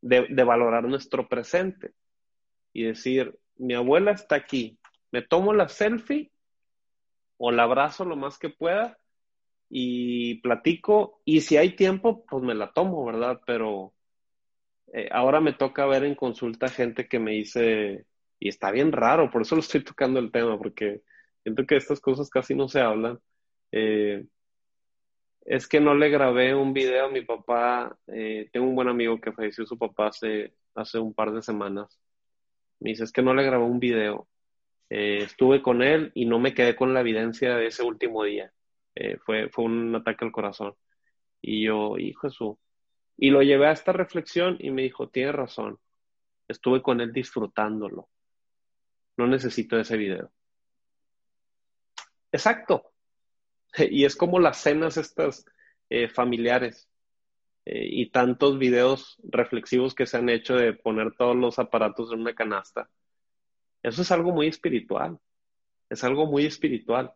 de, valorar nuestro presente y decir, mi abuela está aquí, me tomo la selfie o la abrazo lo más que pueda y platico y si hay tiempo, pues me la tomo, ¿verdad? Pero eh, ahora me toca ver en consulta gente que me dice, y está bien raro, por eso lo estoy tocando el tema, porque Siento que estas cosas casi no se hablan. Eh, es que no le grabé un video a mi papá. Eh, tengo un buen amigo que falleció su papá hace, hace un par de semanas. Me dice, es que no le grabé un video. Eh, estuve con él y no me quedé con la evidencia de ese último día. fue, fue un ataque al corazón. Y yo, hijo Jesús. Y lo llevé a esta reflexión y me dijo, tiene razón. Estuve con él disfrutándolo. No necesito ese video. Exacto. [LAUGHS] Y es como las cenas estas eh, familiares eh, y tantos videos reflexivos que se han hecho de poner todos los aparatos en una canasta. Eso es algo muy espiritual, es algo muy espiritual.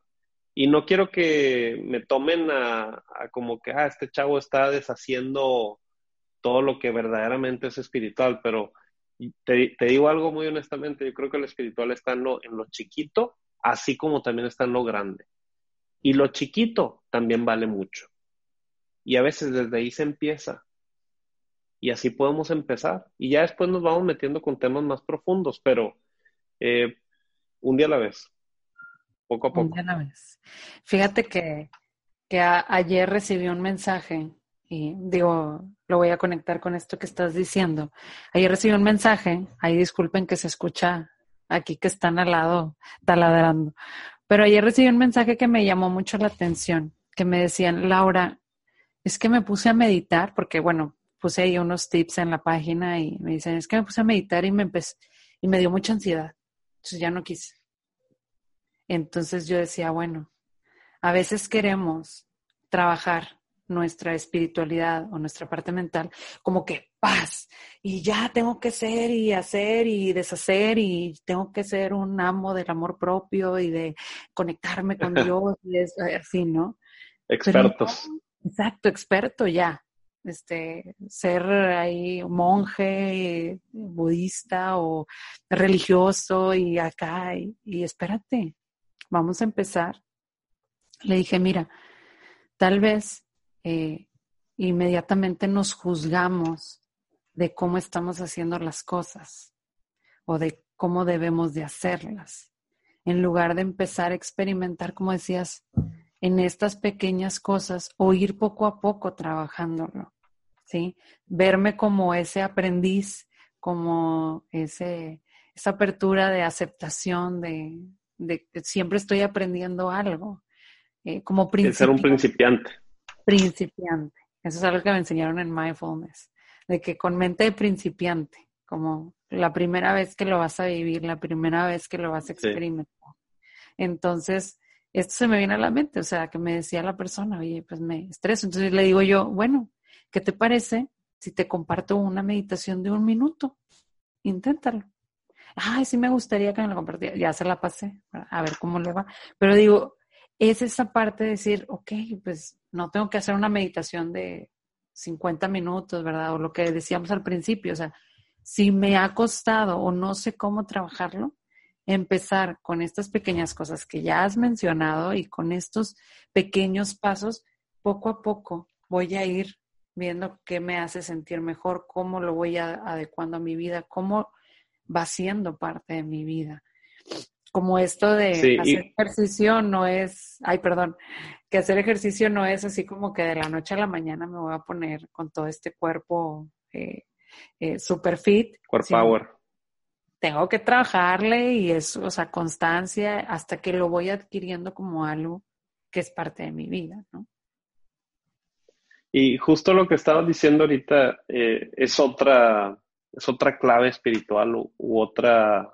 Y no quiero que me tomen a, como que, ah, este chavo está deshaciendo todo lo que verdaderamente es espiritual, pero te, digo algo muy honestamente, yo creo que lo espiritual está en lo, en lo chiquito, así como también está en lo grande. Y lo chiquito también vale mucho. Y a veces desde ahí se empieza. Y así podemos empezar. Y ya después nos vamos metiendo con temas más profundos, pero eh, un día a la vez, poco a poco. Un día a la vez. Fíjate que, que ayer recibí un mensaje y digo, lo voy a conectar con esto que estás diciendo. Ayer recibí un mensaje, ahí disculpen que se escucha aquí que están al lado taladrando, pero ayer recibí un mensaje que me llamó mucho la atención, que me decían, Laura, es que me puse a meditar, porque bueno, puse ahí unos tips en la página y me dicen, es que me puse a meditar y me empecé, y me dio mucha ansiedad. Entonces ya no quise. Entonces yo decía, bueno, a veces queremos trabajar nuestra espiritualidad o nuestra parte mental como que paz y ya tengo que ser y hacer y deshacer y tengo que ser un amo del amor propio y de conectarme con [LAUGHS] Dios y así, ¿no? Expertos. exacto, experto ya. Este, ser ahí monje, budista o religioso y acá y, y espérate, vamos a empezar. Le dije, mira, tal vez eh, inmediatamente nos juzgamos de cómo estamos haciendo las cosas o de cómo debemos de hacerlas, en lugar de empezar a experimentar, como decías, en estas pequeñas cosas o ir poco a poco trabajándolo, ¿sí? Verme como ese aprendiz, como ese, esa apertura de aceptación, de, que siempre estoy aprendiendo algo, eh, como principiante. ser un principiante principiante. Eso es algo que me enseñaron en mindfulness, de que con mente de principiante, como la primera vez que lo vas a vivir, la primera vez que lo vas a experimentar. Entonces, esto se me viene a la mente, o sea, que me decía la persona, oye, pues me estreso. Entonces le digo yo, bueno, ¿qué te parece si te comparto una meditación de un minuto? Inténtalo. Ay, sí me gustaría que me la compartiera. Ya se la pasé, a ver cómo le va. Pero digo, es esa parte de decir, ok, pues no tengo que hacer una meditación de 50 minutos, ¿verdad? O lo que decíamos al principio, o sea, si me ha costado o no sé cómo trabajarlo, empezar con estas pequeñas cosas que ya has mencionado y con estos pequeños pasos, poco a poco voy a ir viendo qué me hace sentir mejor, cómo lo voy adecuando a mi vida, cómo va siendo parte de mi vida como esto de hacer ejercicio no es, ay, perdón, que hacer ejercicio no es así como que de la noche a la mañana me voy a poner con todo este cuerpo eh, eh, super fit. Core power. Tengo que trabajarle y es, o sea, constancia hasta que lo voy adquiriendo como algo que es parte de mi vida, ¿no? Y justo lo que estabas diciendo ahorita eh, es otra, es otra clave espiritual u otra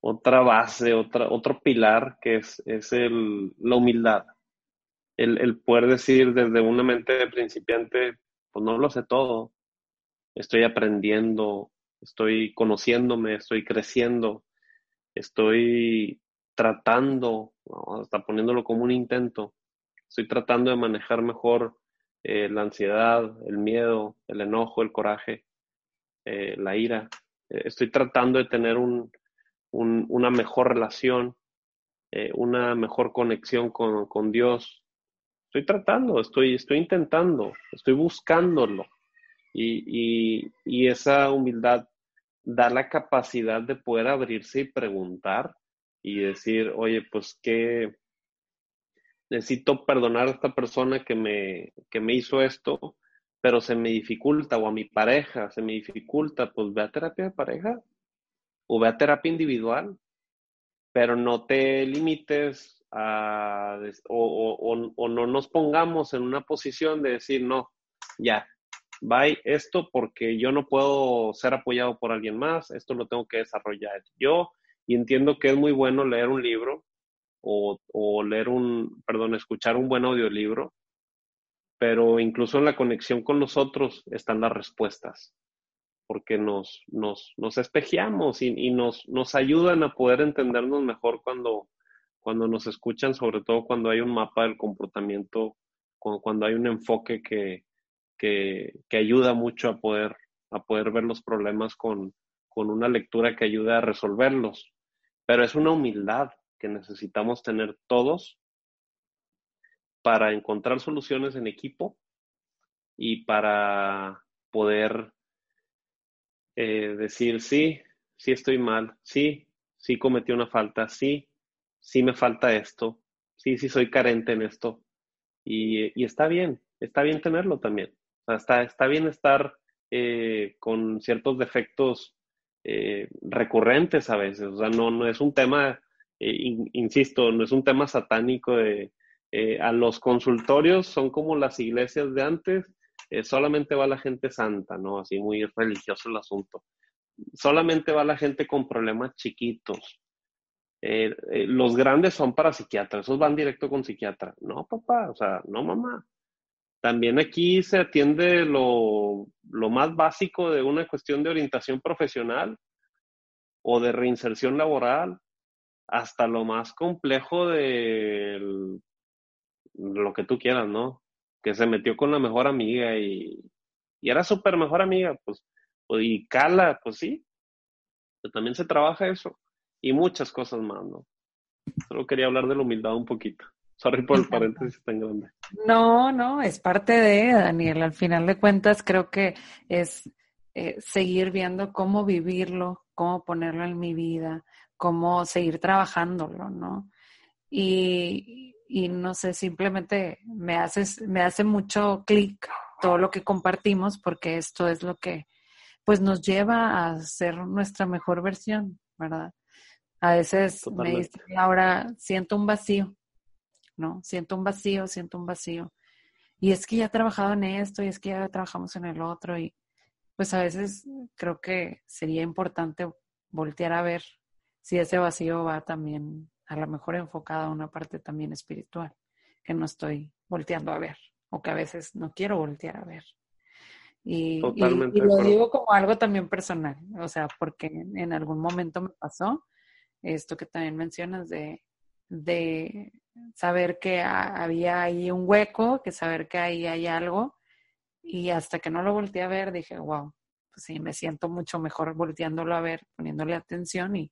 otra base, otra, otro pilar que es, es el, la humildad. El, el, poder decir desde una mente de principiante, pues no lo sé todo, estoy aprendiendo, estoy conociéndome, estoy creciendo, estoy tratando, hasta poniéndolo como un intento, estoy tratando de manejar mejor eh, la ansiedad, el miedo, el enojo, el coraje, eh, la ira. Eh, estoy tratando de tener un, una mejor relación, eh, una mejor conexión con, con, Dios. Estoy tratando, estoy, estoy intentando, estoy buscándolo. Y, y, y esa humildad da la capacidad de poder abrirse y preguntar y decir, oye, pues qué necesito perdonar a esta persona que me, que me hizo esto, pero se me dificulta, o a mi pareja se me dificulta, pues ve a terapia de pareja, o ve a terapia individual, pero no te limites a, o, o, no nos pongamos en una posición de decir, no, ya, bye esto porque yo no puedo ser apoyado por alguien más, esto lo tengo que desarrollar yo y entiendo que es muy bueno leer un libro o, o leer un, perdón, escuchar un buen audiolibro, pero incluso en la conexión con nosotros están las respuestas porque nos, nos, nos espejeamos y, nos, nos ayudan a poder entendernos mejor cuando, cuando nos escuchan, sobre todo cuando hay un mapa del comportamiento, cuando, hay un enfoque que, que, que, ayuda mucho a poder, a poder ver los problemas con, con una lectura que ayude a resolverlos. Pero es una humildad que necesitamos tener todos para encontrar soluciones en equipo y para poder eh, decir, sí, sí estoy mal, sí, sí cometí una falta, sí, sí me falta esto, sí, sí soy carente en esto. Y, está bien, está bien tenerlo también. O está bien estar eh, con ciertos defectos eh, recurrentes a veces. O sea, no, no es un tema, insisto, no es un tema satánico de a los consultorios son como las iglesias de antes eh, solamente va la gente santa, ¿no? Así muy religioso el asunto. Solamente va la gente con problemas chiquitos. Eh, eh, los grandes son para psiquiatras, esos van directo con psiquiatra. No, papá, o sea, no, mamá. También aquí se atiende lo, lo más básico de una cuestión de orientación profesional o de reinserción laboral, hasta lo más complejo de lo que tú quieras, ¿no? Que se metió con la mejor amiga y, era súper mejor amiga, pues, pues, y cala, pues sí, pero también se trabaja eso y muchas cosas más, ¿no? Solo quería hablar de la humildad un poquito. Sorry por el paréntesis tan grande. No, no, es parte de, Daniel. Al final de cuentas, creo que es eh, seguir viendo cómo vivirlo, cómo ponerlo en mi vida, cómo seguir trabajándolo, ¿no? Y, y no sé, simplemente me, hace, me hace mucho clic todo lo que compartimos porque esto es lo que pues nos lleva a ser nuestra mejor versión, ¿verdad? A veces me dice Laura, siento un vacío, ¿no? Siento un vacío, siento un vacío. Y es que ya he trabajado en esto y es que ya trabajamos en el otro y pues a veces creo que sería importante voltear a ver si ese vacío va también a lo mejor enfocada a una parte también espiritual que no estoy volteando a ver o que a veces no quiero voltear a ver. Y, lo digo como algo también personal, o sea, porque en algún momento me pasó esto que también mencionas de, de saber que había ahí un hueco, que saber que ahí hay algo, y hasta que no lo volteé a ver dije, wow, pues sí, me siento mucho mejor volteándolo a ver, poniéndole atención y,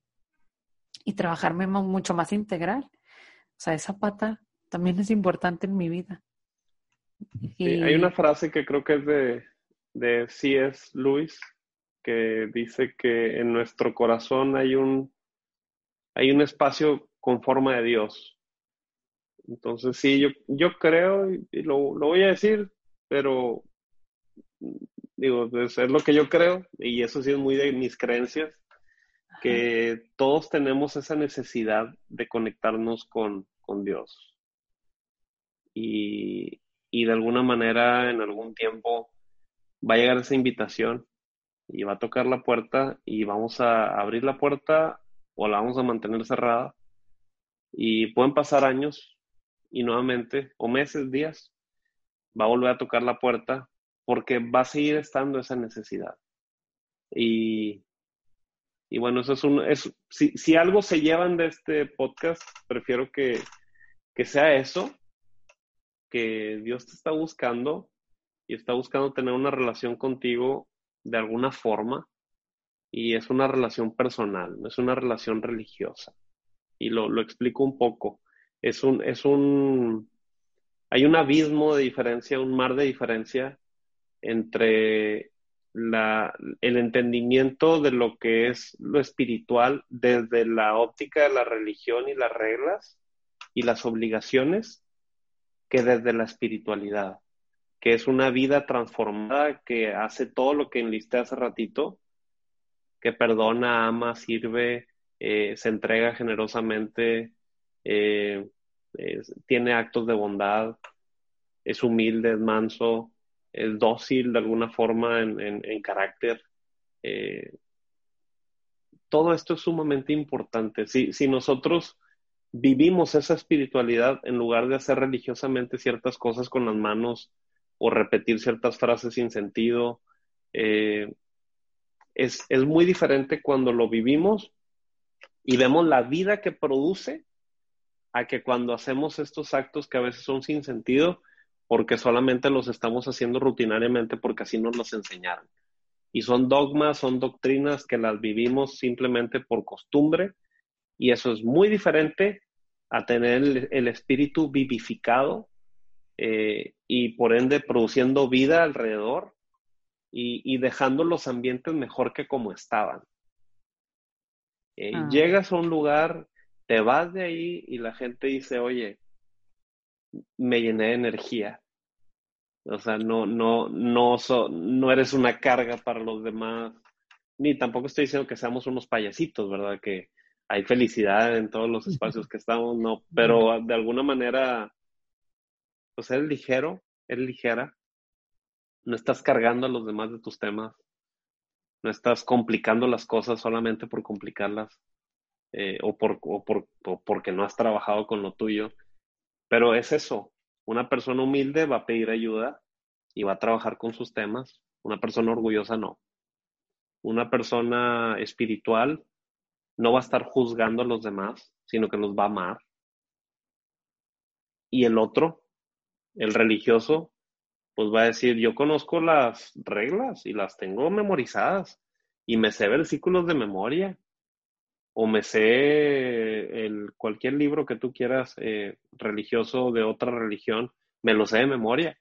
y trabajarme mucho más integral. O sea, esa pata también es importante en mi vida. Y... hay una frase que creo que es de, de C.S. Lewis, que dice que en nuestro corazón hay un, hay un espacio con forma de Dios. Entonces, sí, yo, yo creo, y lo, lo voy a decir, pero digo, es lo que yo creo, y eso sí es muy de mis creencias, que todos tenemos esa necesidad de conectarnos con, Dios. Y, de alguna manera, en algún tiempo, va a llegar esa invitación y va a tocar la puerta y vamos a abrir la puerta o la vamos a mantener cerrada. Y pueden pasar años y nuevamente, o meses, días, va a volver a tocar la puerta porque va a seguir estando esa necesidad. Y, y bueno, eso es un, es, si, si, algo se llevan de este podcast, prefiero que, que sea eso, que Dios te está buscando y está buscando tener una relación contigo de alguna forma y es una relación personal, no es una relación religiosa. Y lo, lo explico un poco. Es un, es un, hay un abismo de diferencia, un mar de diferencia entre el entendimiento de lo que es lo espiritual desde la óptica de la religión y las reglas y las obligaciones que desde la espiritualidad, que es una vida transformada que hace todo lo que enlisté hace ratito, que perdona, ama, sirve, eh, se entrega generosamente, eh, tiene actos de bondad, es humilde, es manso, es dócil de alguna forma en, carácter. Eh, todo esto es sumamente importante. Si, si nosotros vivimos esa espiritualidad en lugar de hacer religiosamente ciertas cosas con las manos o repetir ciertas frases sin sentido, eh, es, es muy diferente cuando lo vivimos y vemos la vida que produce a que cuando hacemos estos actos que a veces son sin sentido, porque solamente los estamos haciendo rutinariamente porque así nos los enseñaron. Y son dogmas, son doctrinas que las vivimos simplemente por costumbre y eso es muy diferente a tener el, espíritu vivificado eh, y por ende produciendo vida alrededor y, dejando los ambientes mejor que como estaban. Eh, ah. Llegas a un lugar, te vas de ahí y la gente dice, oye, me llené de energía. O sea, no, no, no, no eres una carga para los demás, ni tampoco estoy diciendo que seamos unos payasitos, ¿verdad? Que hay felicidad en todos los espacios que estamos, no, pero de alguna manera, pues eres ligero, eres ligera, no estás cargando a los demás de tus temas, no estás complicando las cosas solamente por complicarlas eh, o, por, o, por, o porque no has trabajado con lo tuyo, pero es eso, una persona humilde va a pedir ayuda y va a trabajar con sus temas, una persona orgullosa no. Una persona espiritual no va a estar juzgando a los demás, sino que los va a amar. Y el otro, el religioso, pues va a decir, yo conozco las reglas y las tengo memorizadas y me sé versículos de memoria o me sé el, cualquier libro que tú quieras eh, religioso de otra religión, me lo sé de memoria.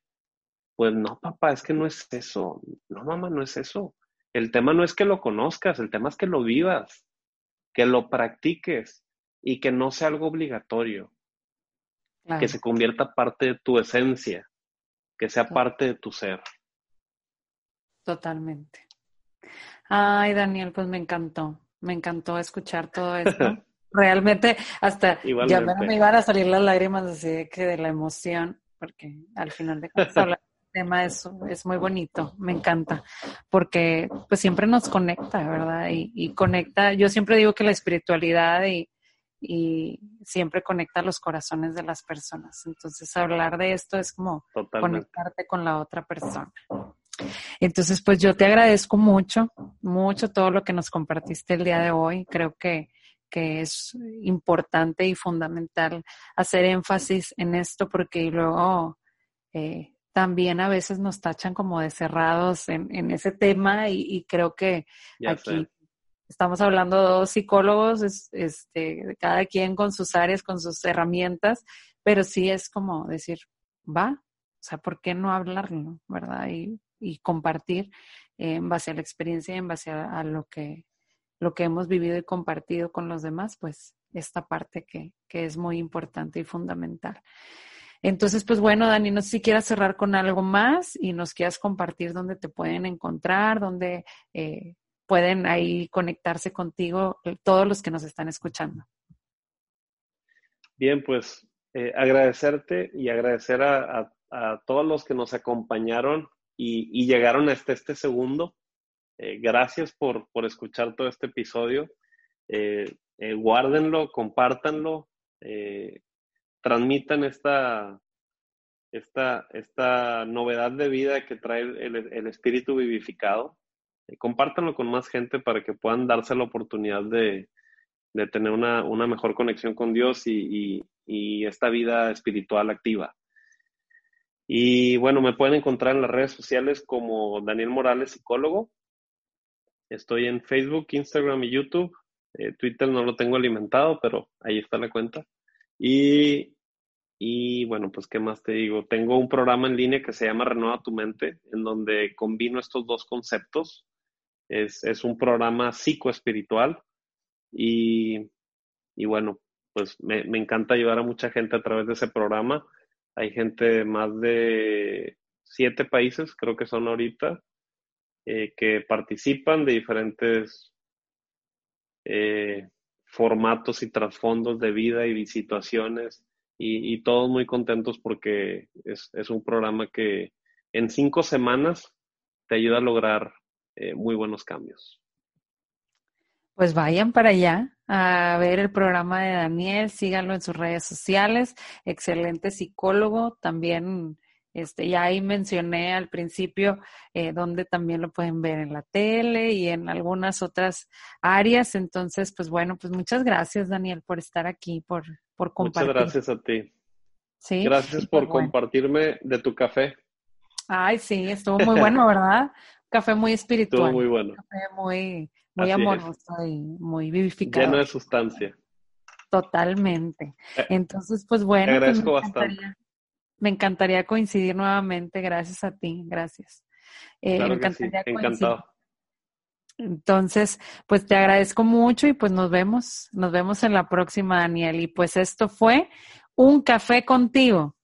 Pues no, papá, es que no es eso. No, mamá, no es eso. El tema no es que lo conozcas, el tema es que lo vivas que lo practiques y que no sea algo obligatorio, que se convierta parte de tu esencia, que sea parte de tu ser. Totalmente. Ay, Daniel, pues me encantó, me encantó escuchar todo esto. [LAUGHS] Realmente, hasta ya me, iban a salir las lágrimas así de que de la emoción, porque al final de cuentas tema es, es muy bonito, me encanta, porque pues siempre nos conecta, ¿verdad? Y, conecta, yo siempre digo que la espiritualidad y, y, siempre conecta los corazones de las personas. Entonces hablar de esto es como conectarte con la otra persona. Entonces, pues yo te agradezco mucho, mucho todo lo que nos compartiste el día de hoy. Creo que, que es importante y fundamental hacer énfasis en esto porque luego eh, también a veces nos tachan como de cerrados en, ese tema y, creo que aquí estamos hablando de dos psicólogos, este, cada quien con sus áreas, con sus herramientas, pero sí es como decir, va, o sea, ¿por qué no hablarlo, verdad? Y, compartir en base a la experiencia y en base a, lo que lo que hemos vivido y compartido con los demás, pues esta parte que, que es muy importante y fundamental. Entonces, pues bueno, Dani, no sé si quieras cerrar con algo más y nos quieras compartir dónde te pueden encontrar, dónde eh, pueden ahí conectarse contigo eh, todos los que nos están escuchando. Bien, pues eh, agradecerte y agradecer a, todos los que nos acompañaron y, llegaron hasta este segundo. gracias por, por, escuchar todo este episodio. guárdenlo, compártanlo transmitan esta, esta, esta novedad de vida que trae el, espíritu vivificado. Eh, compártanlo con más gente para que puedan darse la oportunidad de, tener una, mejor conexión con Dios y, esta vida espiritual activa. Y bueno, me pueden encontrar en las redes sociales como Daniel Morales, psicólogo. Estoy en Facebook, Instagram y YouTube. Eh, Twitter no lo tengo alimentado, pero ahí está la cuenta. Y y bueno, pues, ¿qué más te digo? Tengo un programa en línea que se llama Renueva tu mente, en donde combino estos dos conceptos. Es, es un programa psicoespiritual y, y bueno, pues me, me, encanta ayudar a mucha gente a través de ese programa. Hay gente de más de siete países, creo que son ahorita, eh, que participan de diferentes eh, formatos y trasfondos de vida y situaciones y, todos muy contentos porque es, un programa que en cinco semanas te ayuda a lograr eh, muy buenos cambios. Pues vayan para allá a ver el programa de Daniel, síganlo en sus redes sociales, excelente psicólogo, también Este, ya ahí mencioné al principio eh, donde también lo pueden ver en la tele y en algunas otras áreas. Entonces, pues bueno, pues muchas gracias, Daniel, por estar aquí, por, por compartir. Muchas gracias a ti. Sí. Gracias por compartirme de tu café. Ay, sí, estuvo muy bueno, ¿verdad? [LAUGHS] Café muy espiritual. Estuvo muy bueno. Café muy, muy amoroso y muy vivificado. Lleno de sustancia. Totalmente. Eh, Entonces, pues bueno. Te pues agradezco bastante me encantaría coincidir nuevamente. Gracias a ti, gracias. Eh, me encantaría Encantado. Entonces, pues te agradezco mucho y pues nos vemos, nos vemos en la próxima, Daniel. Y pues esto fue un café contigo.